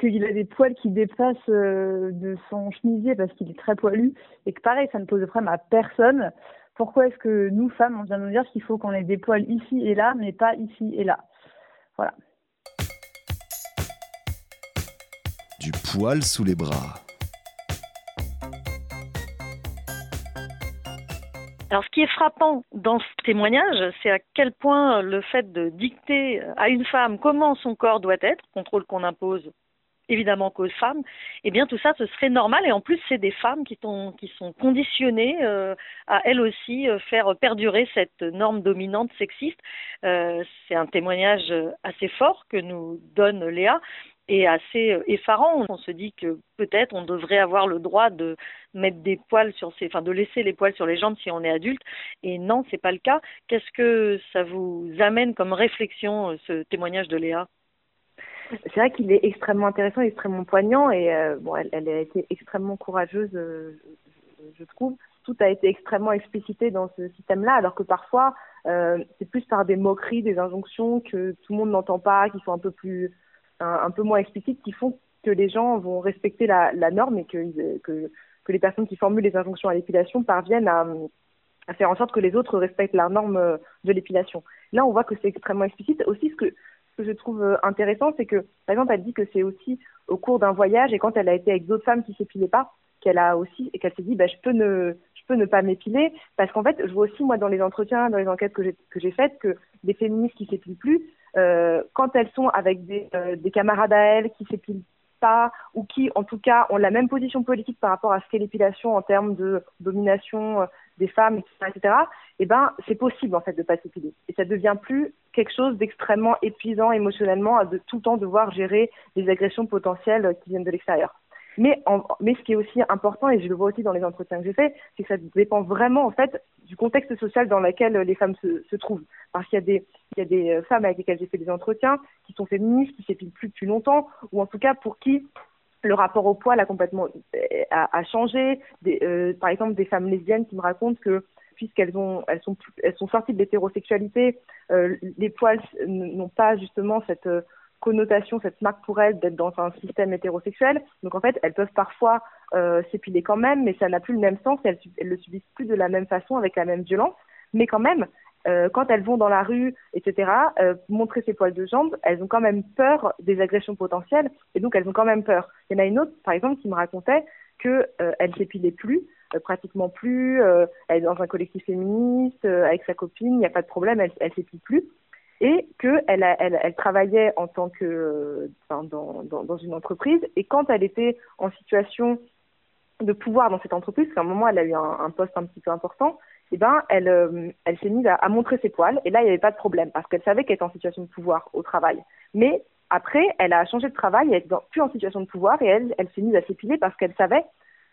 qu'il a des poils qui dépassent euh, de son chemisier parce qu'il est très poilu et que pareil, ça ne pose de problème à personne. Pourquoi est-ce que nous, femmes, on vient nous dire qu'il faut qu'on ait des poils ici et là, mais pas ici et là? Voilà. Du poil sous les bras. Alors, ce qui est frappant dans ce témoignage, c'est à quel point le fait de dicter à une femme comment son corps doit être, contrôle qu'on impose évidemment qu'aux femmes, eh bien tout ça ce serait normal et en plus c'est des femmes qui sont qui sont conditionnées euh, à elles aussi euh, faire perdurer cette norme dominante sexiste. Euh, c'est un témoignage assez fort que nous donne Léa et assez effarant. On se dit que peut-être on devrait avoir le droit de mettre des poils sur ses, enfin de laisser les poils sur les jambes si on est adulte. Et non, c'est pas le cas. Qu'est-ce que ça vous amène comme réflexion ce témoignage de Léa? C'est vrai qu'il est extrêmement intéressant, extrêmement poignant et euh, bon, elle, a été extrêmement courageuse, euh, je, trouve. Tout a été extrêmement explicité dans ce système-là, alors que parfois euh, c'est plus par des moqueries, des injonctions que tout le monde n'entend pas, qui sont un peu plus, un, peu moins explicites, qui font que les gens vont respecter la, norme et que, que, les personnes qui formulent les injonctions à l'épilation parviennent à, faire en sorte que les autres respectent la norme de l'épilation. Là, on voit que c'est extrêmement explicite. Aussi, ce que je trouve euh, intéressant, c'est que, par exemple, elle dit que c'est aussi au cours d'un voyage et quand elle a été avec d'autres femmes qui s'épilaient pas, qu'elle a aussi et qu'elle s'est dit, bah, je peux ne, ne pas m'épiler parce qu'en fait, je vois aussi moi dans les entretiens, dans les enquêtes que j'ai que j'ai faites, que des féministes qui s'épilent plus, euh, quand elles sont avec des, euh, des camarades à elles qui s'épilent pas ou qui, en tout cas, ont la même position politique par rapport à ce qu'est l'épilation en termes de domination euh, des femmes, etc., eh ben, c'est possible, en fait, de pas s'épiler. Et ça devient plus quelque chose d'extrêmement épuisant émotionnellement de tout le temps devoir gérer des agressions potentielles qui viennent de l'extérieur. Mais, ce qui est aussi important, et je le vois aussi dans les entretiens que j'ai faits, c'est que ça dépend vraiment en fait du contexte social dans lequel les femmes se, trouvent. Parce qu'il y a des, des femmes avec lesquelles j'ai fait des entretiens qui sont féministes, qui s'épilent plus depuis longtemps, ou en tout cas pour qui le rapport au poil a complètement a, a changé. Euh, par exemple, des femmes lesbiennes qui me racontent que puisqu'elles ont elles sont elles sont sorties de l'hétérosexualité, euh, les poils n'ont pas justement cette euh, connotation, cette marque pour elles d'être dans un système hétérosexuel. Donc en fait, elles peuvent parfois euh, s'épiler quand même, mais ça n'a plus le même sens. Elles, le subissent plus de la même façon, avec la même violence. Mais quand même, euh, quand elles vont dans la rue, etc., euh, montrer ses poils de jambes, elles ont quand même peur des agressions potentielles, et donc elles ont quand même peur. Il y en a une autre, par exemple, qui me racontait que euh, elle s'épilait plus, pratiquement plus, elle est dans un collectif féministe, avec sa copine, il n'y a pas de problème, elle, elle s'épile plus, et que elle, travaillait en tant que dans, dans, une entreprise, et quand elle était en situation de pouvoir dans cette entreprise, parce qu'à un moment elle a eu un, poste un petit peu important, eh ben, elle, euh, elle s'est mise à, à, montrer ses poils. Et là, il n'y avait pas de problème parce qu'elle savait qu'elle était en situation de pouvoir au travail. Mais après, elle a changé de travail, elle n'est plus en situation de pouvoir et elle, elle s'est mise à s'épiler parce qu'elle savait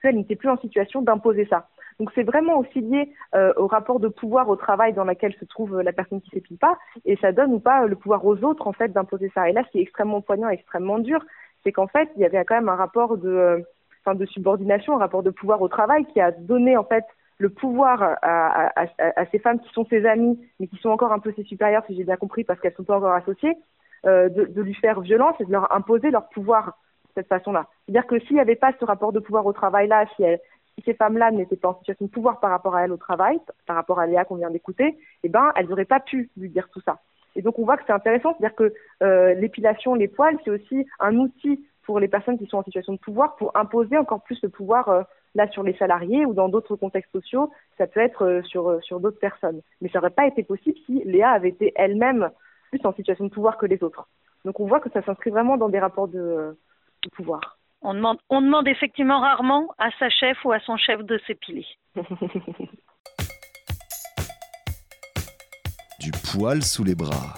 qu'elle n'était plus en situation d'imposer ça. Donc c'est vraiment aussi lié euh, au rapport de pouvoir au travail dans lequel se trouve la personne qui s'épile pas et ça donne ou pas le pouvoir aux autres en fait d'imposer ça. Et là, ce qui est extrêmement poignant, extrêmement dur, c'est qu'en fait, il y avait quand même un rapport de, euh, enfin, de subordination, un rapport de pouvoir au travail qui a donné en fait le pouvoir à, ces femmes qui sont ses amies, mais qui sont encore un peu ses supérieures, si j'ai bien compris, parce qu'elles sont pas encore associées, euh, de, lui faire violence et de leur imposer leur pouvoir de cette façon-là. C'est-à-dire que s'il n'y avait pas ce rapport de pouvoir au travail-là, si, elles, si ces femmes-là n'étaient pas en situation de pouvoir par rapport à elles au travail, par rapport à Léa qu'on vient d'écouter, eh ben, elles n'auraient pas pu lui dire tout ça. Et donc on voit que c'est intéressant, c'est-à-dire que euh, l'épilation, les poils, c'est aussi un outil pour les personnes qui sont en situation de pouvoir pour imposer encore plus le pouvoir euh, là sur les salariés ou dans d'autres contextes sociaux, ça peut être euh, sur, sur d'autres personnes. Mais ça n'aurait pas été possible si Léa avait été elle-même plus en situation de pouvoir que les autres. Donc on voit que ça s'inscrit vraiment dans des rapports de pouvoir. On demande, on demande effectivement rarement à sa chef ou à son chef de s'épiler. du poil sous les bras.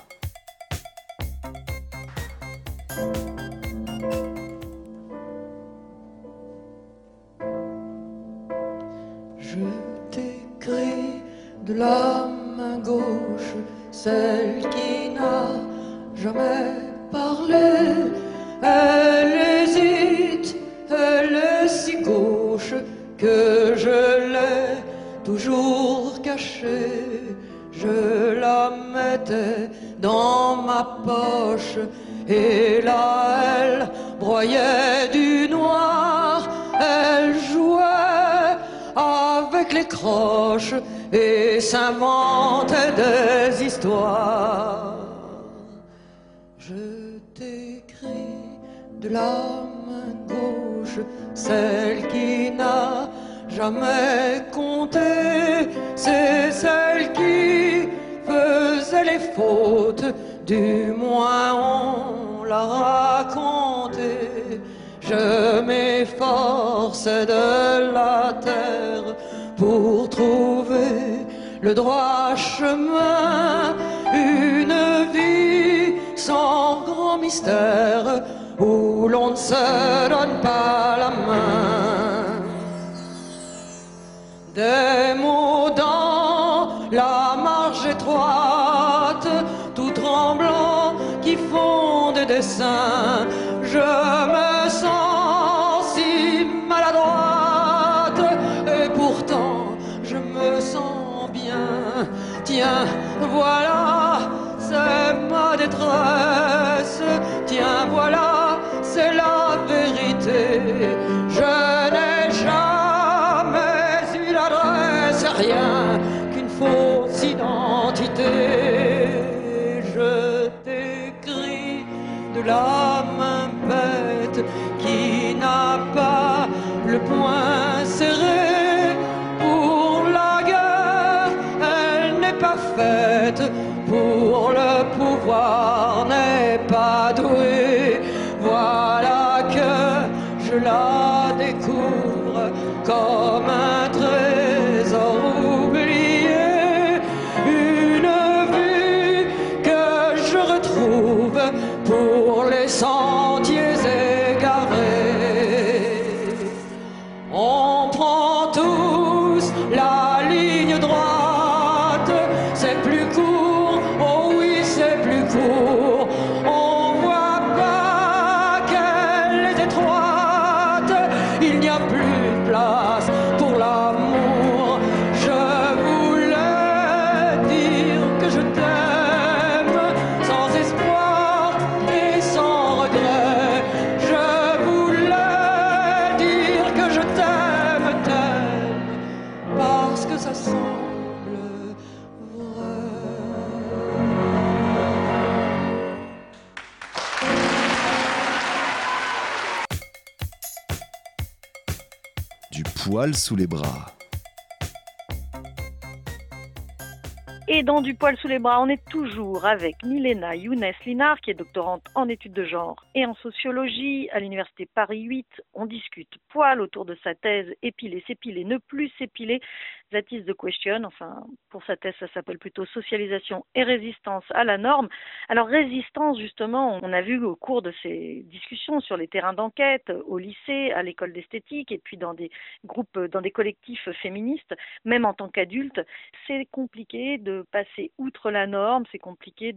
Je t'écris de la main gauche, celle qui n'a jamais parlé. Elle je l'ai toujours cachée. Je la mettais dans ma poche et là elle broyait du noir. Elle jouait avec les croches et s'inventait des histoires. Je t'écris de la main gauche, celle qui n'a jamais compté, c'est celle qui faisait les fautes, du moins on l'a raconté. Je m'efforce de la terre pour trouver le droit chemin, une vie sans grand mystère où l'on ne se donne pas la main. Des mots sous les bras. Dans Du poil sous les bras, on est toujours avec Milena Younes Linard, qui est doctorante en études de genre et en sociologie à l'Université Paris 8. On discute poil autour de sa thèse Épiler, s'épiler, ne plus s'épiler. That is the question. Enfin, pour sa thèse, ça s'appelle plutôt socialisation et résistance à la norme. Alors, résistance, justement, on a vu au cours de ces discussions sur les terrains d'enquête, au lycée, à l'école d'esthétique et puis dans des groupes, dans des collectifs féministes, même en tant qu'adulte, c'est compliqué de passer outre la norme, c'est compliqué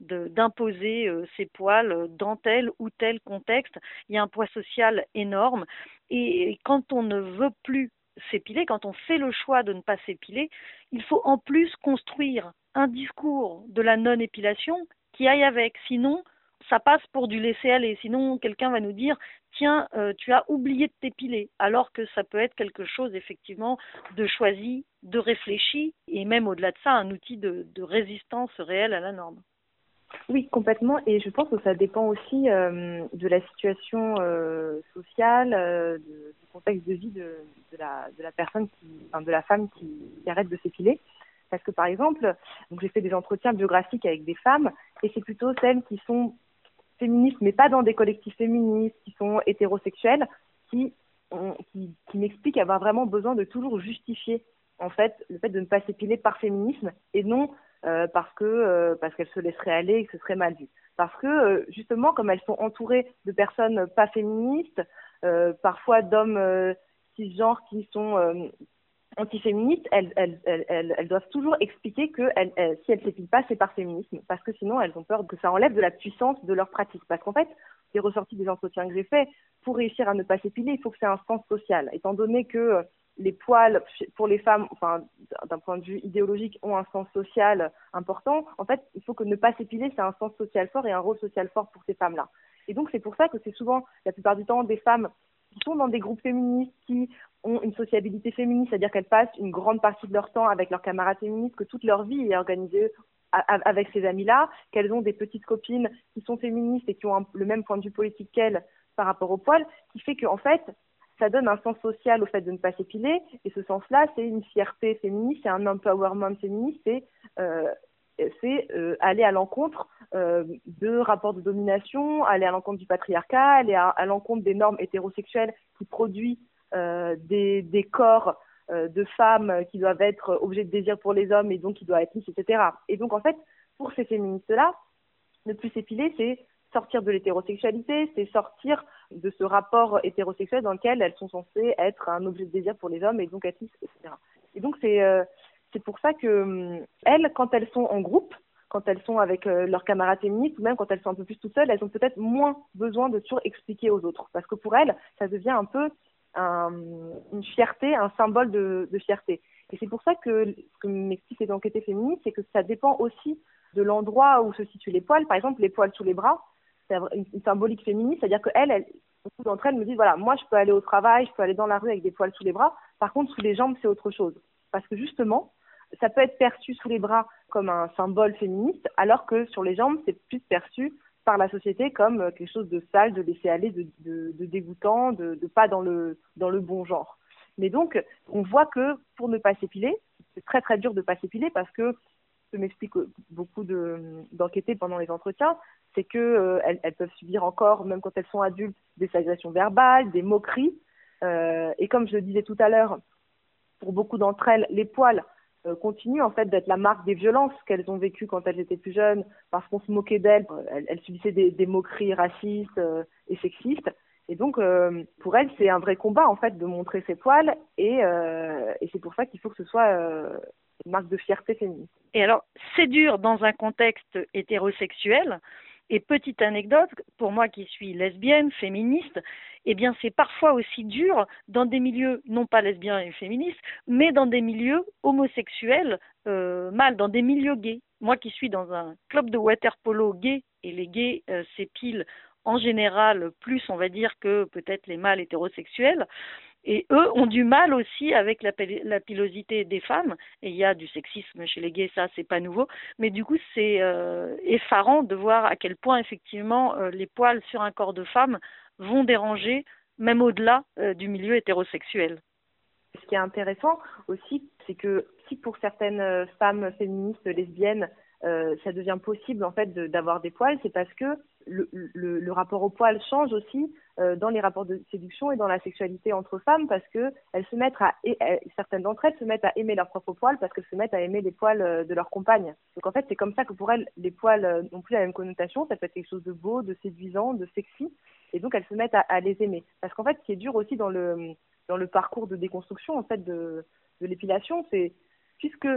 d'imposer euh, ses poils dans tel ou tel contexte. Il y a un poids social énorme et quand on ne veut plus s'épiler, quand on fait le choix de ne pas s'épiler, il faut en plus construire un discours de la non-épilation qui aille avec. Sinon, ça passe pour du laisser aller. Sinon, quelqu'un va nous dire tiens, euh, tu as oublié de t'épiler, alors que ça peut être quelque chose effectivement de choisi, de réfléchi, et même au-delà de ça, un outil de, résistance réelle à la norme. Oui, complètement. Et je pense que ça dépend aussi euh, de la situation euh, sociale, du contexte de vie de, la, de la personne, qui, de la femme qui arrête de s'épiler. Parce que par exemple, j'ai fait des entretiens biographiques avec des femmes, et c'est plutôt celles qui sont féministes, mais pas dans des collectifs féministes qui sont hétérosexuels, qui, qui, m'expliquent avoir vraiment besoin de toujours justifier en fait le fait de ne pas s'épiler par féminisme et non euh, parce que euh, parce qu'elles se laisseraient aller et que ce serait mal vu. Parce que euh, justement, comme elles sont entourées de personnes pas féministes, parfois d'hommes cisgenres qui sont antiféministes, elles, elles, doivent toujours expliquer que si elles ne s'épilent pas, c'est par féminisme, parce que sinon elles ont peur que ça enlève de la puissance de leur pratique. Parce qu'en fait, c'est ressorti des entretiens que j'ai faits, pour réussir à ne pas s'épiler, il faut que c'est un sens social. Étant donné que les poils pour les femmes, enfin d'un point de vue idéologique, ont un sens social important, en fait, il faut que ne pas s'épiler, c'est un sens social fort et un rôle social fort pour ces femmes-là. Et donc c'est pour ça que c'est souvent, la plupart du temps, des femmes qui sont dans des groupes féministes, qui ont une sociabilité féministe, c'est-à-dire qu'elles passent une grande partie de leur temps avec leurs camarades féministes, que toute leur vie est organisée avec ces amis-là, qu'elles ont des petites copines qui sont féministes et qui ont le même point de vue politique qu'elles par rapport au poil, qui fait qu'en fait, ça donne un sens social au fait de ne pas s'épiler, et ce sens-là, c'est une fierté féministe, c'est un empowerment féministe, c'est euh, c'est euh, aller à l'encontre euh, de rapports de domination, aller à l'encontre du patriarcat, aller à, l'encontre des normes hétérosexuelles qui produisent euh, des, corps de femmes qui doivent être objets de désir pour les hommes et donc qui doivent être lisses, etc. Et donc en fait, pour ces féministes-là, ne plus s'épiler, c'est sortir de l'hétérosexualité, c'est sortir de ce rapport hétérosexuel dans lequel elles sont censées être un objet de désir pour les hommes et donc être lisses, etc. Et donc c'est c'est pour ça que hum, elles, quand elles sont en groupe, quand elles sont avec euh, leurs camarades féministes ou même quand elles sont un peu plus toutes seules, elles ont peut-être moins besoin de toujours expliquer aux autres. Parce que pour elles, ça devient un peu une fierté, un symbole de, fierté. Et c'est pour ça que ce que m'expliquent les enquêtés féministes, c'est que ça dépend aussi de l'endroit où se situent les poils. Par exemple, les poils sous les bras, c'est une, symbolique féministe, c'est-à-dire qu'elles, elles, beaucoup d'entre elles me disent, voilà, moi je peux aller au travail, je peux aller dans la rue avec des poils sous les bras, par contre sous les jambes c'est autre chose. Parce que justement, ça peut être perçu sous les bras comme un symbole féministe, alors que sur les jambes, c'est plus perçu par la société comme euh, quelque chose de sale, de laisser aller, de, dégoûtant, de, pas dans le, dans le bon genre. Mais donc, on voit que pour ne pas s'épiler, c'est très très dur de ne pas s'épiler parce que, ce m'explique beaucoup d'enquêter pendant les entretiens, c'est qu'elles euh, peuvent subir encore, même quand elles sont adultes, des agressions verbales, des moqueries. Euh, et comme je le disais tout à l'heure, pour beaucoup d'entre elles, les poils euh, continue en fait d'être la marque des violences qu'elles ont vécues quand elles étaient plus jeunes, parce qu'on se moquait d'elles, elles, subissaient des, moqueries racistes euh, et sexistes. Et donc, euh, pour elles, c'est un vrai combat en fait de montrer ses poils, et, et c'est pour ça qu'il faut que ce soit une marque de fierté féminine. Et alors, c'est dur dans un contexte hétérosexuel. Et petite anecdote, pour moi qui suis lesbienne, féministe, eh bien c'est parfois aussi dur dans des milieux non pas lesbiens et féministes, mais dans des milieux homosexuels, euh, mal, dans des milieux gays. Moi qui suis dans un club de water polo gay, et les gays euh, s'épilent en général plus, on va dire, que peut-être les mâles hétérosexuels, et eux ont du mal aussi avec la, pilosité des femmes. Et il y a du sexisme chez les gays, ça c'est pas nouveau. Mais du coup, c'est euh, effarant de voir à quel point effectivement euh, les poils sur un corps de femme vont déranger, même au-delà euh, du milieu hétérosexuel. Ce qui est intéressant aussi, c'est que si pour certaines femmes féministes lesbiennes, ça devient possible en fait d'avoir des poils, c'est parce que le, rapport au poil change aussi euh, dans les rapports de séduction et dans la sexualité entre femmes parce que se mettent à certaines d'entre elles se mettent à aimer leurs propres poils parce qu'elles se mettent à aimer les poils euh, de leur compagne. Donc en fait c'est comme ça que pour elles les poils n'ont plus la même connotation, ça peut être quelque chose de beau, de séduisant, de sexy et donc elles se mettent à, les aimer. Parce qu'en fait ce qui est dur aussi dans le parcours de déconstruction en fait de, l'épilation, c'est puisque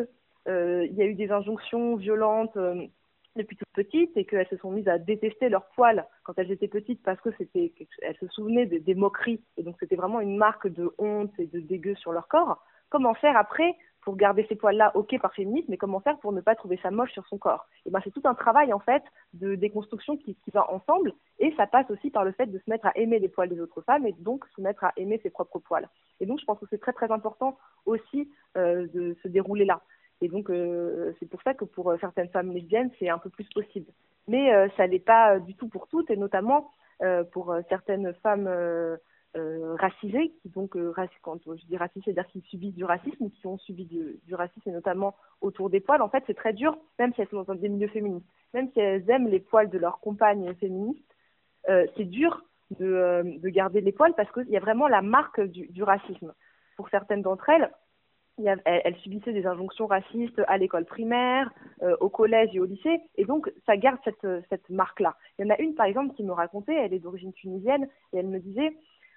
euh, il y a eu des injonctions violentes euh, depuis toute petite et qu'elles se sont mises à détester leurs poils quand elles étaient petites parce que c'était elles se souvenaient des, moqueries et donc c'était vraiment une marque de honte et de dégueu sur leur corps. Comment faire après pour garder ces poils-là, ok par féminisme, mais comment faire pour ne pas trouver ça moche sur son corps? Et ben c'est tout un travail en fait de déconstruction qui, qui, va ensemble, et ça passe aussi par le fait de se mettre à aimer les poils des autres femmes et donc se mettre à aimer ses propres poils. Et donc je pense que c'est très très important aussi euh, de se dérouler là. Et donc, euh, c'est pour ça que pour euh, certaines femmes lesbiennes, c'est un peu plus possible. Mais euh, ça n'est pas du tout pour toutes, et notamment pour certaines femmes racisées, qui donc, quand je dis racisées, c'est-à-dire qui subissent du racisme, qui ont subi du, racisme, et notamment autour des poils. En fait, c'est très dur, même si elles sont dans des milieux féministes, même si elles aiment les poils de leurs compagnes féministes, c'est dur de, de, garder les poils parce qu'il y a vraiment la marque du, du racisme. Pour certaines d'entre elles, elle, subissait des injonctions racistes à l'école primaire, euh, au collège et au lycée, et donc ça garde cette, cette marque-là. Il y en a une, par exemple, qui me racontait, elle est d'origine tunisienne, et elle me disait,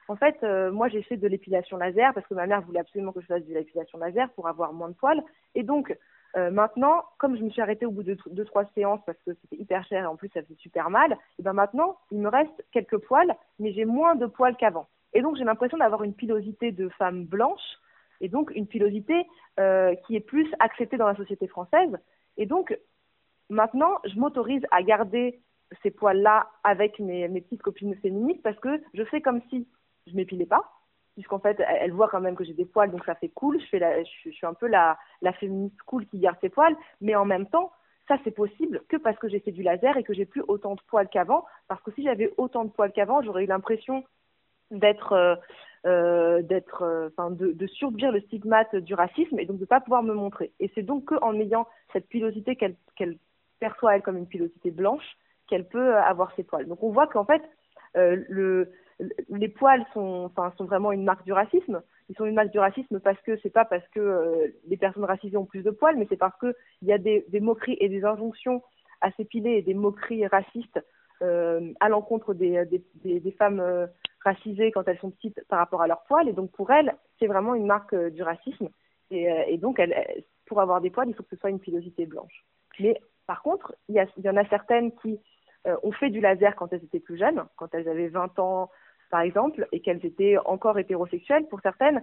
en fait, euh, moi j'ai fait de l'épilation laser parce que ma mère voulait absolument que je fasse de l'épilation laser pour avoir moins de poils, et donc euh, maintenant, comme je me suis arrêtée au bout de deux trois séances parce que c'était hyper cher et en plus ça faisait super mal, ben maintenant il me reste quelques poils, mais j'ai moins de poils qu'avant. Et donc j'ai l'impression d'avoir une pilosité de femme blanche et donc une pilosité euh, qui est plus acceptée dans la société française. Et donc, maintenant, je m'autorise à garder ces poils-là avec mes, petites copines féministes parce que je fais comme si je m'épilais pas, puisqu'en fait, elles voient quand même que j'ai des poils, donc ça fait cool. Je, suis un peu la, la féministe cool qui garde ses poils, mais en même temps, ça c'est possible que parce que j'ai fait du laser et que j'ai plus autant de poils qu'avant, parce que si j'avais autant de poils qu'avant, j'aurais eu l'impression d'être euh, euh, d'être, euh, enfin, de, de le stigmate du racisme et donc de ne pas pouvoir me montrer. Et c'est donc qu'en ayant cette pilosité qu'elle perçoit elle comme une pilosité blanche qu'elle peut avoir ses poils. Donc on voit qu'en fait le, les poils sont, enfin, sont vraiment une marque du racisme. Ils sont une marque du racisme parce que c'est pas parce que les personnes racisées ont plus de poils, mais c'est parce que il y a des, moqueries et des injonctions à s'épiler et des moqueries racistes à l'encontre des, des, femmes racisées quand elles sont petites par rapport à leur poils. Et donc pour elles, c'est vraiment une marque euh, du racisme. Et, euh, donc elle, pour avoir des poils, il faut que ce soit une pilosité blanche. Mais par contre, il y, y en a certaines qui euh, ont fait du laser quand elles étaient plus jeunes, quand elles avaient 20 ans par exemple, et qu'elles étaient encore hétérosexuelles pour certaines.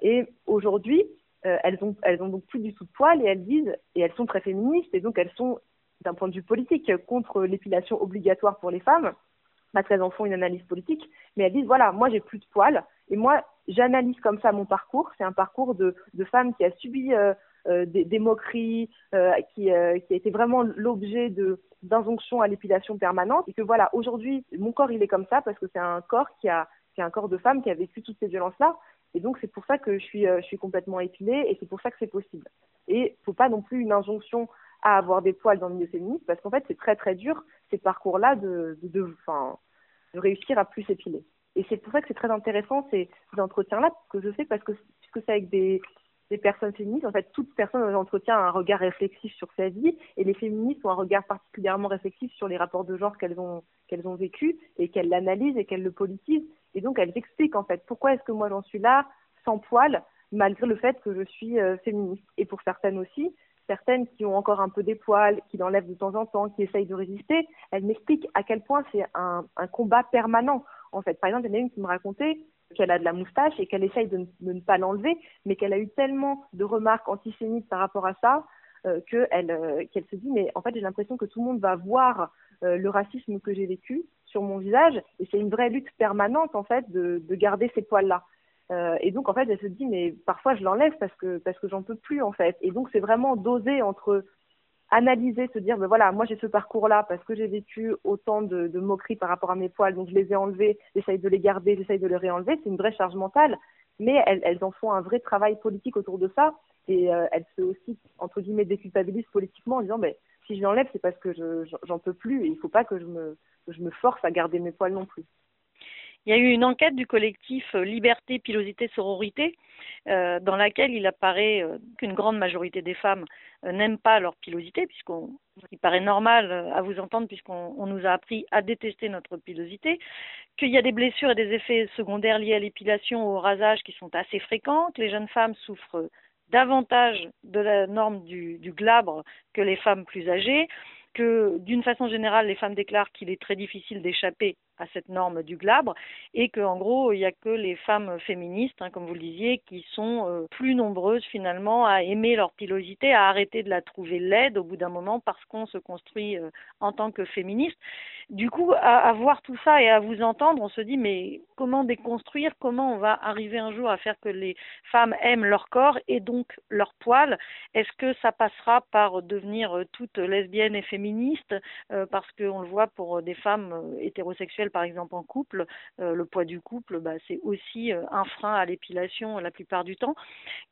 Et aujourd'hui, elles ont elles ont donc plus du tout de poils et elles disent et elles sont très féministes et donc elles sont d'un point de vue politique contre l'épilation obligatoire pour les femmes parce qu'elles en font une analyse politique, mais elles disent voilà, moi j'ai plus de poils et moi j'analyse comme ça mon parcours. C'est un parcours de, de femme qui a subi euh, euh, des, des, moqueries, euh, qui, euh, qui a été vraiment l'objet de d'injonctions à l'épilation permanente et que voilà, aujourd'hui mon corps il est comme ça parce que c'est un corps qui a qui a un corps de femme qui a vécu toutes ces violences là et donc c'est pour ça que je suis euh, je suis complètement épilée et c'est pour ça que c'est possible. Et faut pas non plus une injonction à avoir des poils dans le milieu féministe parce qu'en fait c'est très très dur ces parcours là de de, de, de réussir à plus s'épiler. Et c'est pour ça que c'est très intéressant ces, entretiens-là que je fais parce que puisque c'est avec des, des personnes féministes, en fait, toute personne dans l'entretien a un regard réflexif sur sa vie et les féministes ont un regard particulièrement réflexif sur les rapports de genre qu'elles ont, qu'elles ont vécu et qu'elles l'analysent et qu'elles le politisent. Et donc, elles expliquent, en fait, pourquoi est-ce que moi j'en suis là, sans poil, malgré le fait que je suis euh, féministe. Et pour certaines aussi, certaines qui ont encore un peu des poils, qui l'enlèvent de temps en temps, qui essayent de résister, elles m'expliquent à quel point c'est un, combat permanent. En fait, par exemple, il y en a une qui me racontait qu'elle a de la moustache et qu'elle essaye de, ne pas l'enlever, mais qu'elle a eu tellement de remarques antisémites par rapport à ça euh, qu'elle euh, qu'elle se dit mais en fait j'ai l'impression que tout le monde va voir euh, le racisme que j'ai vécu sur mon visage et c'est une vraie lutte permanente en fait de, de garder ces poils là. Euh, et donc en fait elle se dit mais parfois je l'enlève parce que parce que j'en peux plus en fait. Et donc c'est vraiment doser entre analyser, se dire, ben voilà, moi j'ai ce parcours-là parce que j'ai vécu autant de, moqueries par rapport à mes poils, donc je les ai enlevés, j'essaye de les garder, j'essaye de les réenlever, c'est une vraie charge mentale. mais elles, en font un vrai travail politique autour de ça et euh, elles se aussi entre guillemets déculpabilisent politiquement en disant ben si je l'enlève c'est parce que je j'en peux plus et il faut pas que je me que je me force à garder mes poils non plus. Il y a eu une enquête du collectif euh, Liberté, Pilosité, Sororité, euh, dans laquelle il apparaît euh, qu'une grande majorité des femmes n'aiment pas leur pilosité, puisqu'on, paraît normal à vous entendre, puisqu'on on nous a appris à détester notre pilosité, qu'il y a des blessures et des effets secondaires liés à l'épilation ou au rasage qui sont assez fréquents, que les jeunes femmes souffrent davantage de la norme du glabre que les femmes plus âgées, que d'une façon générale, les femmes déclarent qu'il est très difficile d'échapper à cette norme du glabre et qu'en gros, il n'y a que les femmes féministes, hein, comme vous le disiez, qui sont euh, plus nombreuses finalement à aimer leur pilosité, à arrêter de la trouver laide au bout d'un moment parce qu'on se construit euh, en tant que féministe. Du coup, à, voir tout ça et à vous entendre, on se dit mais comment déconstruire, comment on va arriver un jour à faire que les femmes aiment leur corps et donc leur poil? Est-ce que ça passera par devenir euh, toutes lesbiennes et féministes euh, parce qu'on le voit pour des femmes euh, par exemple en couple, euh, le poids du couple, bah, c'est aussi euh, un frein à l'épilation la plupart du temps.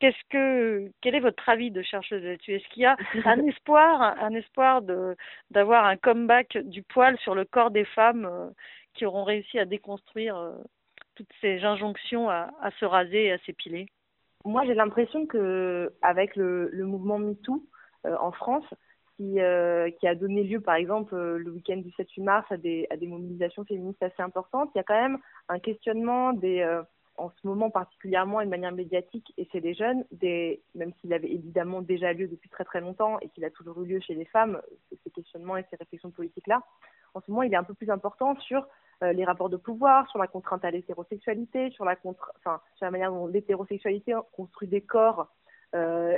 Qu'est-ce que, quel est votre avis de chercheuse là-dessus? Est-ce qu'il y a un espoir, un espoir de d'avoir un comeback du poil sur le corps des femmes euh, qui auront réussi à déconstruire toutes ces injonctions à, à, se raser et à s'épiler? Moi, j'ai l'impression que avec le, le mouvement MeToo euh, en France, qui, euh, qui a donné lieu, par exemple, euh, le week-end du 7-8 mars à des, mobilisations féministes assez importantes. Il y a quand même un questionnement euh, en ce moment particulièrement et de manière médiatique, et chez les jeunes, même s'il avait évidemment déjà lieu depuis très très longtemps et qu'il a toujours eu lieu chez les femmes, ces questionnements et ces réflexions politiques-là, en ce moment, il est un peu plus important sur les rapports de pouvoir, sur la contrainte à l'hétérosexualité, sur la manière dont l'hétérosexualité construit des corps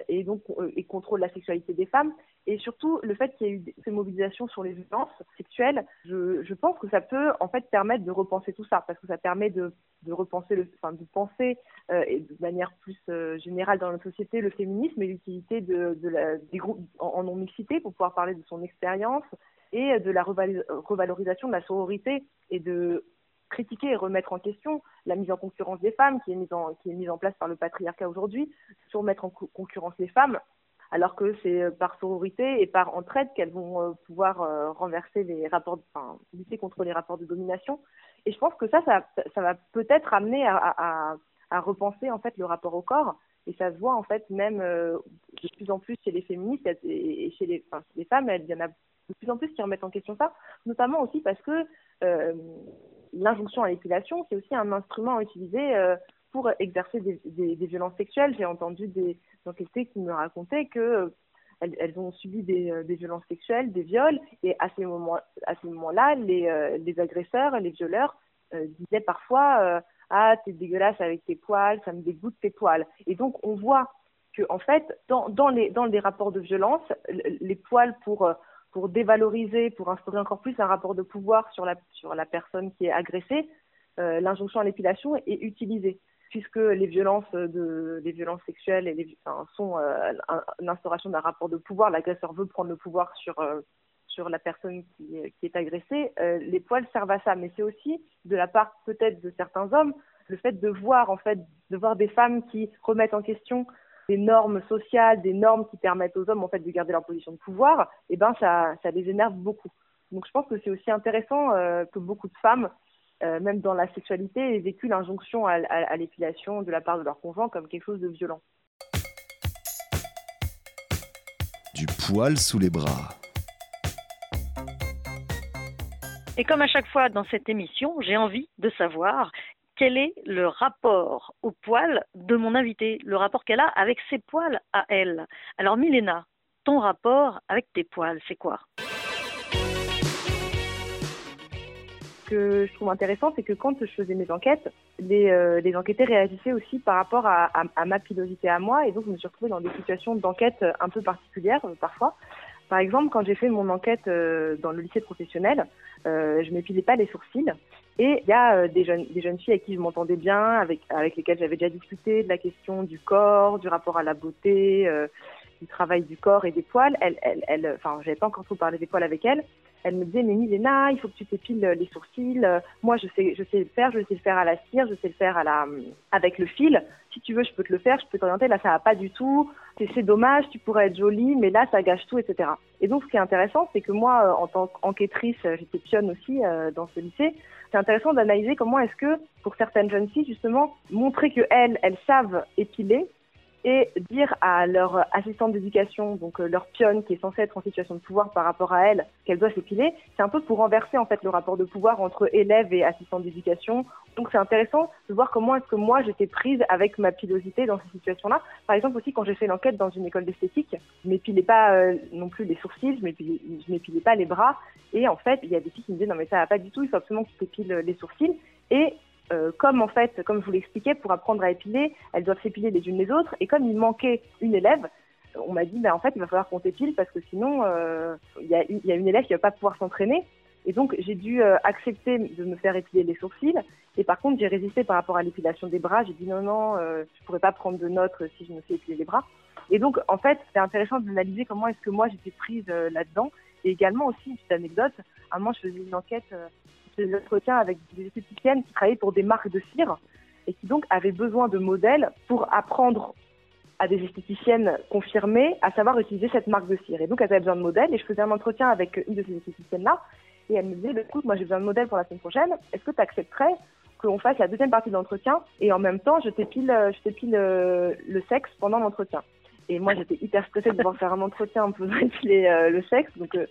et donc euh, et contrôle la sexualité des femmes. Et surtout, le fait qu'il y ait eu ces mobilisations sur les violences sexuelles, je, pense que ça peut en fait permettre de repenser tout ça, parce que ça permet de, repenser, enfin, de penser euh, de manière plus euh, générale dans notre société le féminisme et l'utilité de, des groupes en, en non-mixité pour pouvoir parler de son expérience et de la revalorisation de la sororité et de critiquer et remettre en question la mise en concurrence des femmes qui est mise en, qui est mise en place par le patriarcat aujourd'hui, sur mettre en co concurrence les femmes, alors que c'est euh, par sororité et par entraide qu'elles vont euh, pouvoir euh, renverser les rapports, enfin, lutter contre les rapports de domination. Et je pense que ça, ça, va peut-être amener à, repenser en fait le rapport au corps. Et ça se voit en fait même de plus en plus chez les féministes et chez les, femmes, il y en a de plus en plus qui remettent en question ça, notamment aussi parce que l'injonction à l'épilation, c'est aussi un instrument à utiliser euh, pour exercer des, violences sexuelles. J'ai entendu des enquêtés qui me racontaient que euh, elles, ont subi des, euh, des, violences sexuelles, des viols, et à ces moments-là, les, agresseurs, les violeurs disaient parfois ah t'es dégueulasse avec tes poils, ça me dégoûte tes poils. Et donc on voit que en fait dans les rapports de violence, les poils pour pour dévaloriser, pour instaurer encore plus un rapport de pouvoir sur la, sur la personne qui est agressée, euh, l'injonction à l'épilation est, utilisée, puisque les violences, de, les violences sexuelles sont euh, l'instauration d'un rapport de pouvoir. L'agresseur veut prendre le pouvoir sur, euh, sur la personne qui, qui est agressée. Euh, les poils servent à ça, mais c'est aussi de la part peut-être de certains hommes le fait de voir en fait de voir des femmes qui remettent en question des normes sociales, des normes qui permettent aux hommes en fait de garder leur position de pouvoir, et eh ben ça, ça les énerve beaucoup. Donc je pense que c'est aussi intéressant euh, que beaucoup de femmes, euh, même dans la sexualité, aient vécu l'injonction à, à, à l'épilation de la part de leur conjoint comme quelque chose de violent. Du poil sous les bras. Et comme à chaque fois dans cette émission, j'ai envie de savoir quel est le rapport au poil de mon invité, le rapport qu'elle a avec ses poils à elle. Alors Milena, ton rapport avec tes poils, c'est quoi? Ce que je trouve intéressant, c'est que quand je faisais mes enquêtes, les, euh, enquêtés réagissaient aussi par rapport à, ma pilosité à moi, et donc je me suis retrouvée dans des situations d'enquête un peu particulières euh, parfois. Par exemple, quand j'ai fait mon enquête euh, dans le lycée professionnel, euh, je m'épilais pas les sourcils. Et il y a euh, des, jeunes, des jeunes filles avec qui je m'entendais bien, avec, avec lesquelles j'avais déjà discuté de la question du corps, du rapport à la beauté, du travail du corps et des poils. Elles, elles, elles, enfin, j'avais pas encore trop parlé des poils avec elles. Elle me disait mais Milena, il faut que tu t'épiles les sourcils. Moi je sais je sais le faire, je sais le faire à la cire, je sais le faire à la avec le fil. Si tu veux, je peux te le faire, je peux t'orienter. Là ça va pas du tout. C'est dommage, tu pourrais être jolie, mais là ça gâche tout, etc. Et donc ce qui est intéressant, c'est que moi en tant qu'enquêtrice, j'étais pionne aussi euh, dans ce lycée. C'est intéressant d'analyser comment est-ce que pour certaines jeunes filles justement montrer que elles elles savent épiler et dire à leur assistante d'éducation, donc euh, leur pionne qui est censée être en situation de pouvoir par rapport à elle, qu'elle doit s'épiler, c'est un peu pour renverser en fait le rapport de pouvoir entre élève et assistante d'éducation. Donc c'est intéressant de voir comment est-ce que moi j'étais prise avec ma pilosité dans ces situations-là. Par exemple aussi quand j'ai fait l'enquête dans une école d'esthétique, je m'épilais pas euh, non plus les sourcils, je m'épilais, m'épilais pas les bras. Et en fait, il y a des filles qui me disaient non mais ça va pas du tout, il faut absolument que tu les sourcils. Et euh, comme en fait, comme je vous l'expliquais, pour apprendre à épiler, elles doivent s'épiler les unes les autres. Et comme il manquait une élève, on m'a dit, ben, en fait, il va falloir qu'on t'épile parce que sinon, euh, il y, a, une élève qui va pas pouvoir s'entraîner. Et donc, j'ai dû euh, accepter de me faire épiler les sourcils. Et par contre, j'ai résisté par rapport à l'épilation des bras. J'ai dit non, non, je pourrais pas prendre de notes si je me fais épiler les bras. Et donc, en fait, c'est intéressant d'analyser comment est-ce que moi j'étais prise là-dedans. Et également aussi, une petite anecdote, à un moment, je faisais une enquête entretiens avec des esthéticiennes qui travaillaient pour des marques de cire et qui donc avaient besoin de modèles pour apprendre à des esthéticiennes confirmées à savoir utiliser cette marque de cire. Et donc elles avaient besoin de modèles et je faisais un entretien avec une de ces esthéticiennes-là et elle me disait, bah, écoute, moi j'ai besoin de modèles pour la semaine prochaine, est-ce que tu accepterais qu'on fasse la deuxième partie de l'entretien et en même temps je t'épile, je t'épile euh, le sexe pendant l'entretien? Et moi, j'étais hyper stressée de devoir faire un entretien en pouvant épiler euh, le sexe. Donc, euh,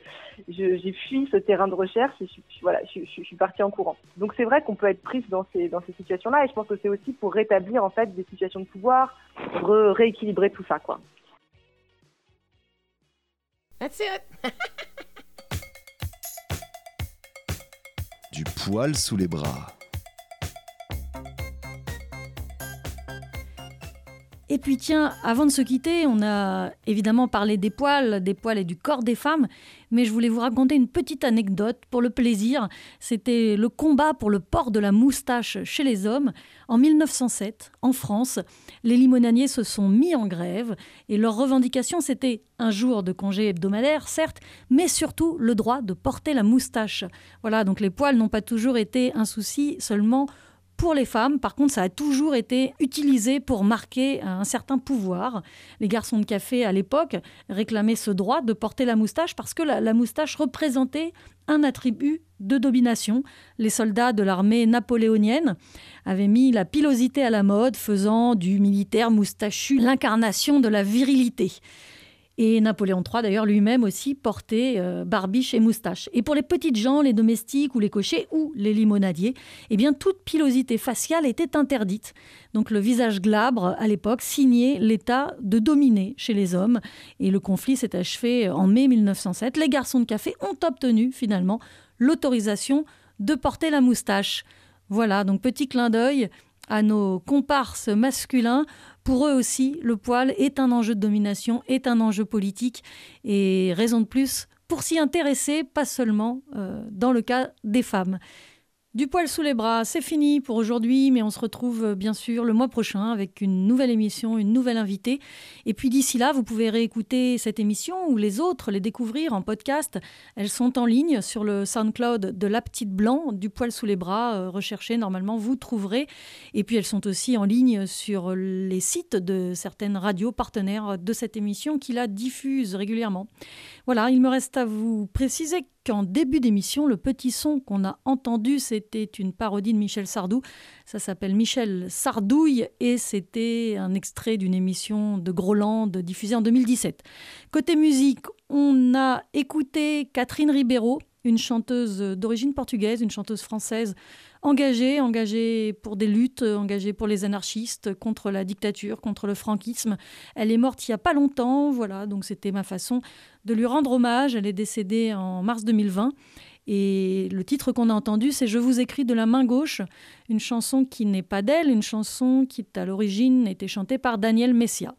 j'ai fui ce terrain de recherche et je, voilà, je, je, suis partie en courant. Donc, c'est vrai qu'on peut être prise dans ces, dans ces situations-là. Et je pense que c'est aussi pour rétablir, en fait, des situations de pouvoir, re rééquilibrer tout ça, quoi. That's it. du poil sous les bras. Et puis tiens, avant de se quitter, on a évidemment parlé des poils, des poils et du corps des femmes, mais je voulais vous raconter une petite anecdote pour le plaisir. C'était le combat pour le port de la moustache chez les hommes. En 1907, en France, les limonaniers se sont mis en grève et leur revendication c'était un jour de congé hebdomadaire, certes, mais surtout le droit de porter la moustache. Voilà, donc les poils n'ont pas toujours été un souci seulement pour les femmes, par contre, ça a toujours été utilisé pour marquer un certain pouvoir. Les garçons de café, à l'époque, réclamaient ce droit de porter la moustache parce que la, moustache représentait un attribut de domination. Les soldats de l'armée napoléonienne avaient mis la pilosité à la mode, faisant du militaire moustachu l'incarnation de la virilité. Et Napoléon III, d'ailleurs, lui-même aussi portait euh, barbiche et moustache. Et pour les petites gens, les domestiques ou les cochers ou les limonadiers, eh bien, toute pilosité faciale était interdite. Donc le visage glabre, à l'époque, signait l'état de dominer chez les hommes. Et le conflit s'est achevé en mai 1907. Les garçons de café ont obtenu, finalement, l'autorisation de porter la moustache. Voilà, donc petit clin d'œil à nos comparses masculins pour eux aussi, le poil est un enjeu de domination, est un enjeu politique et raison de plus pour s'y intéresser, pas seulement euh, dans le cas des femmes. Du poil sous les bras, c'est fini pour aujourd'hui, mais on se retrouve euh, bien sûr le mois prochain avec une nouvelle émission, une nouvelle invitée. Et puis d'ici là, vous pouvez réécouter cette émission ou les autres, les découvrir en podcast. Elles sont en ligne sur le SoundCloud de La Petite Blanc, du poil sous les bras. Euh, recherchez, normalement, vous trouverez. Et puis elles sont aussi en ligne sur les sites de certaines radios partenaires de cette émission qui la diffusent régulièrement. Voilà, il me reste à vous préciser qu'en début d'émission, le petit son qu'on a entendu, c'était une parodie de Michel Sardou. Ça s'appelle Michel Sardouille et c'était un extrait d'une émission de Groland diffusée en 2017. Côté musique, on a écouté Catherine Ribeiro, une chanteuse d'origine portugaise, une chanteuse française engagée, engagée pour des luttes, engagée pour les anarchistes, contre la dictature, contre le franquisme. Elle est morte il n'y a pas longtemps, voilà, donc c'était ma façon de lui rendre hommage. Elle est décédée en mars 2020. Et le titre qu'on a entendu, c'est Je vous écris de la main gauche, une chanson qui n'est pas d'elle, une chanson qui à l'origine était chantée par Daniel Messia.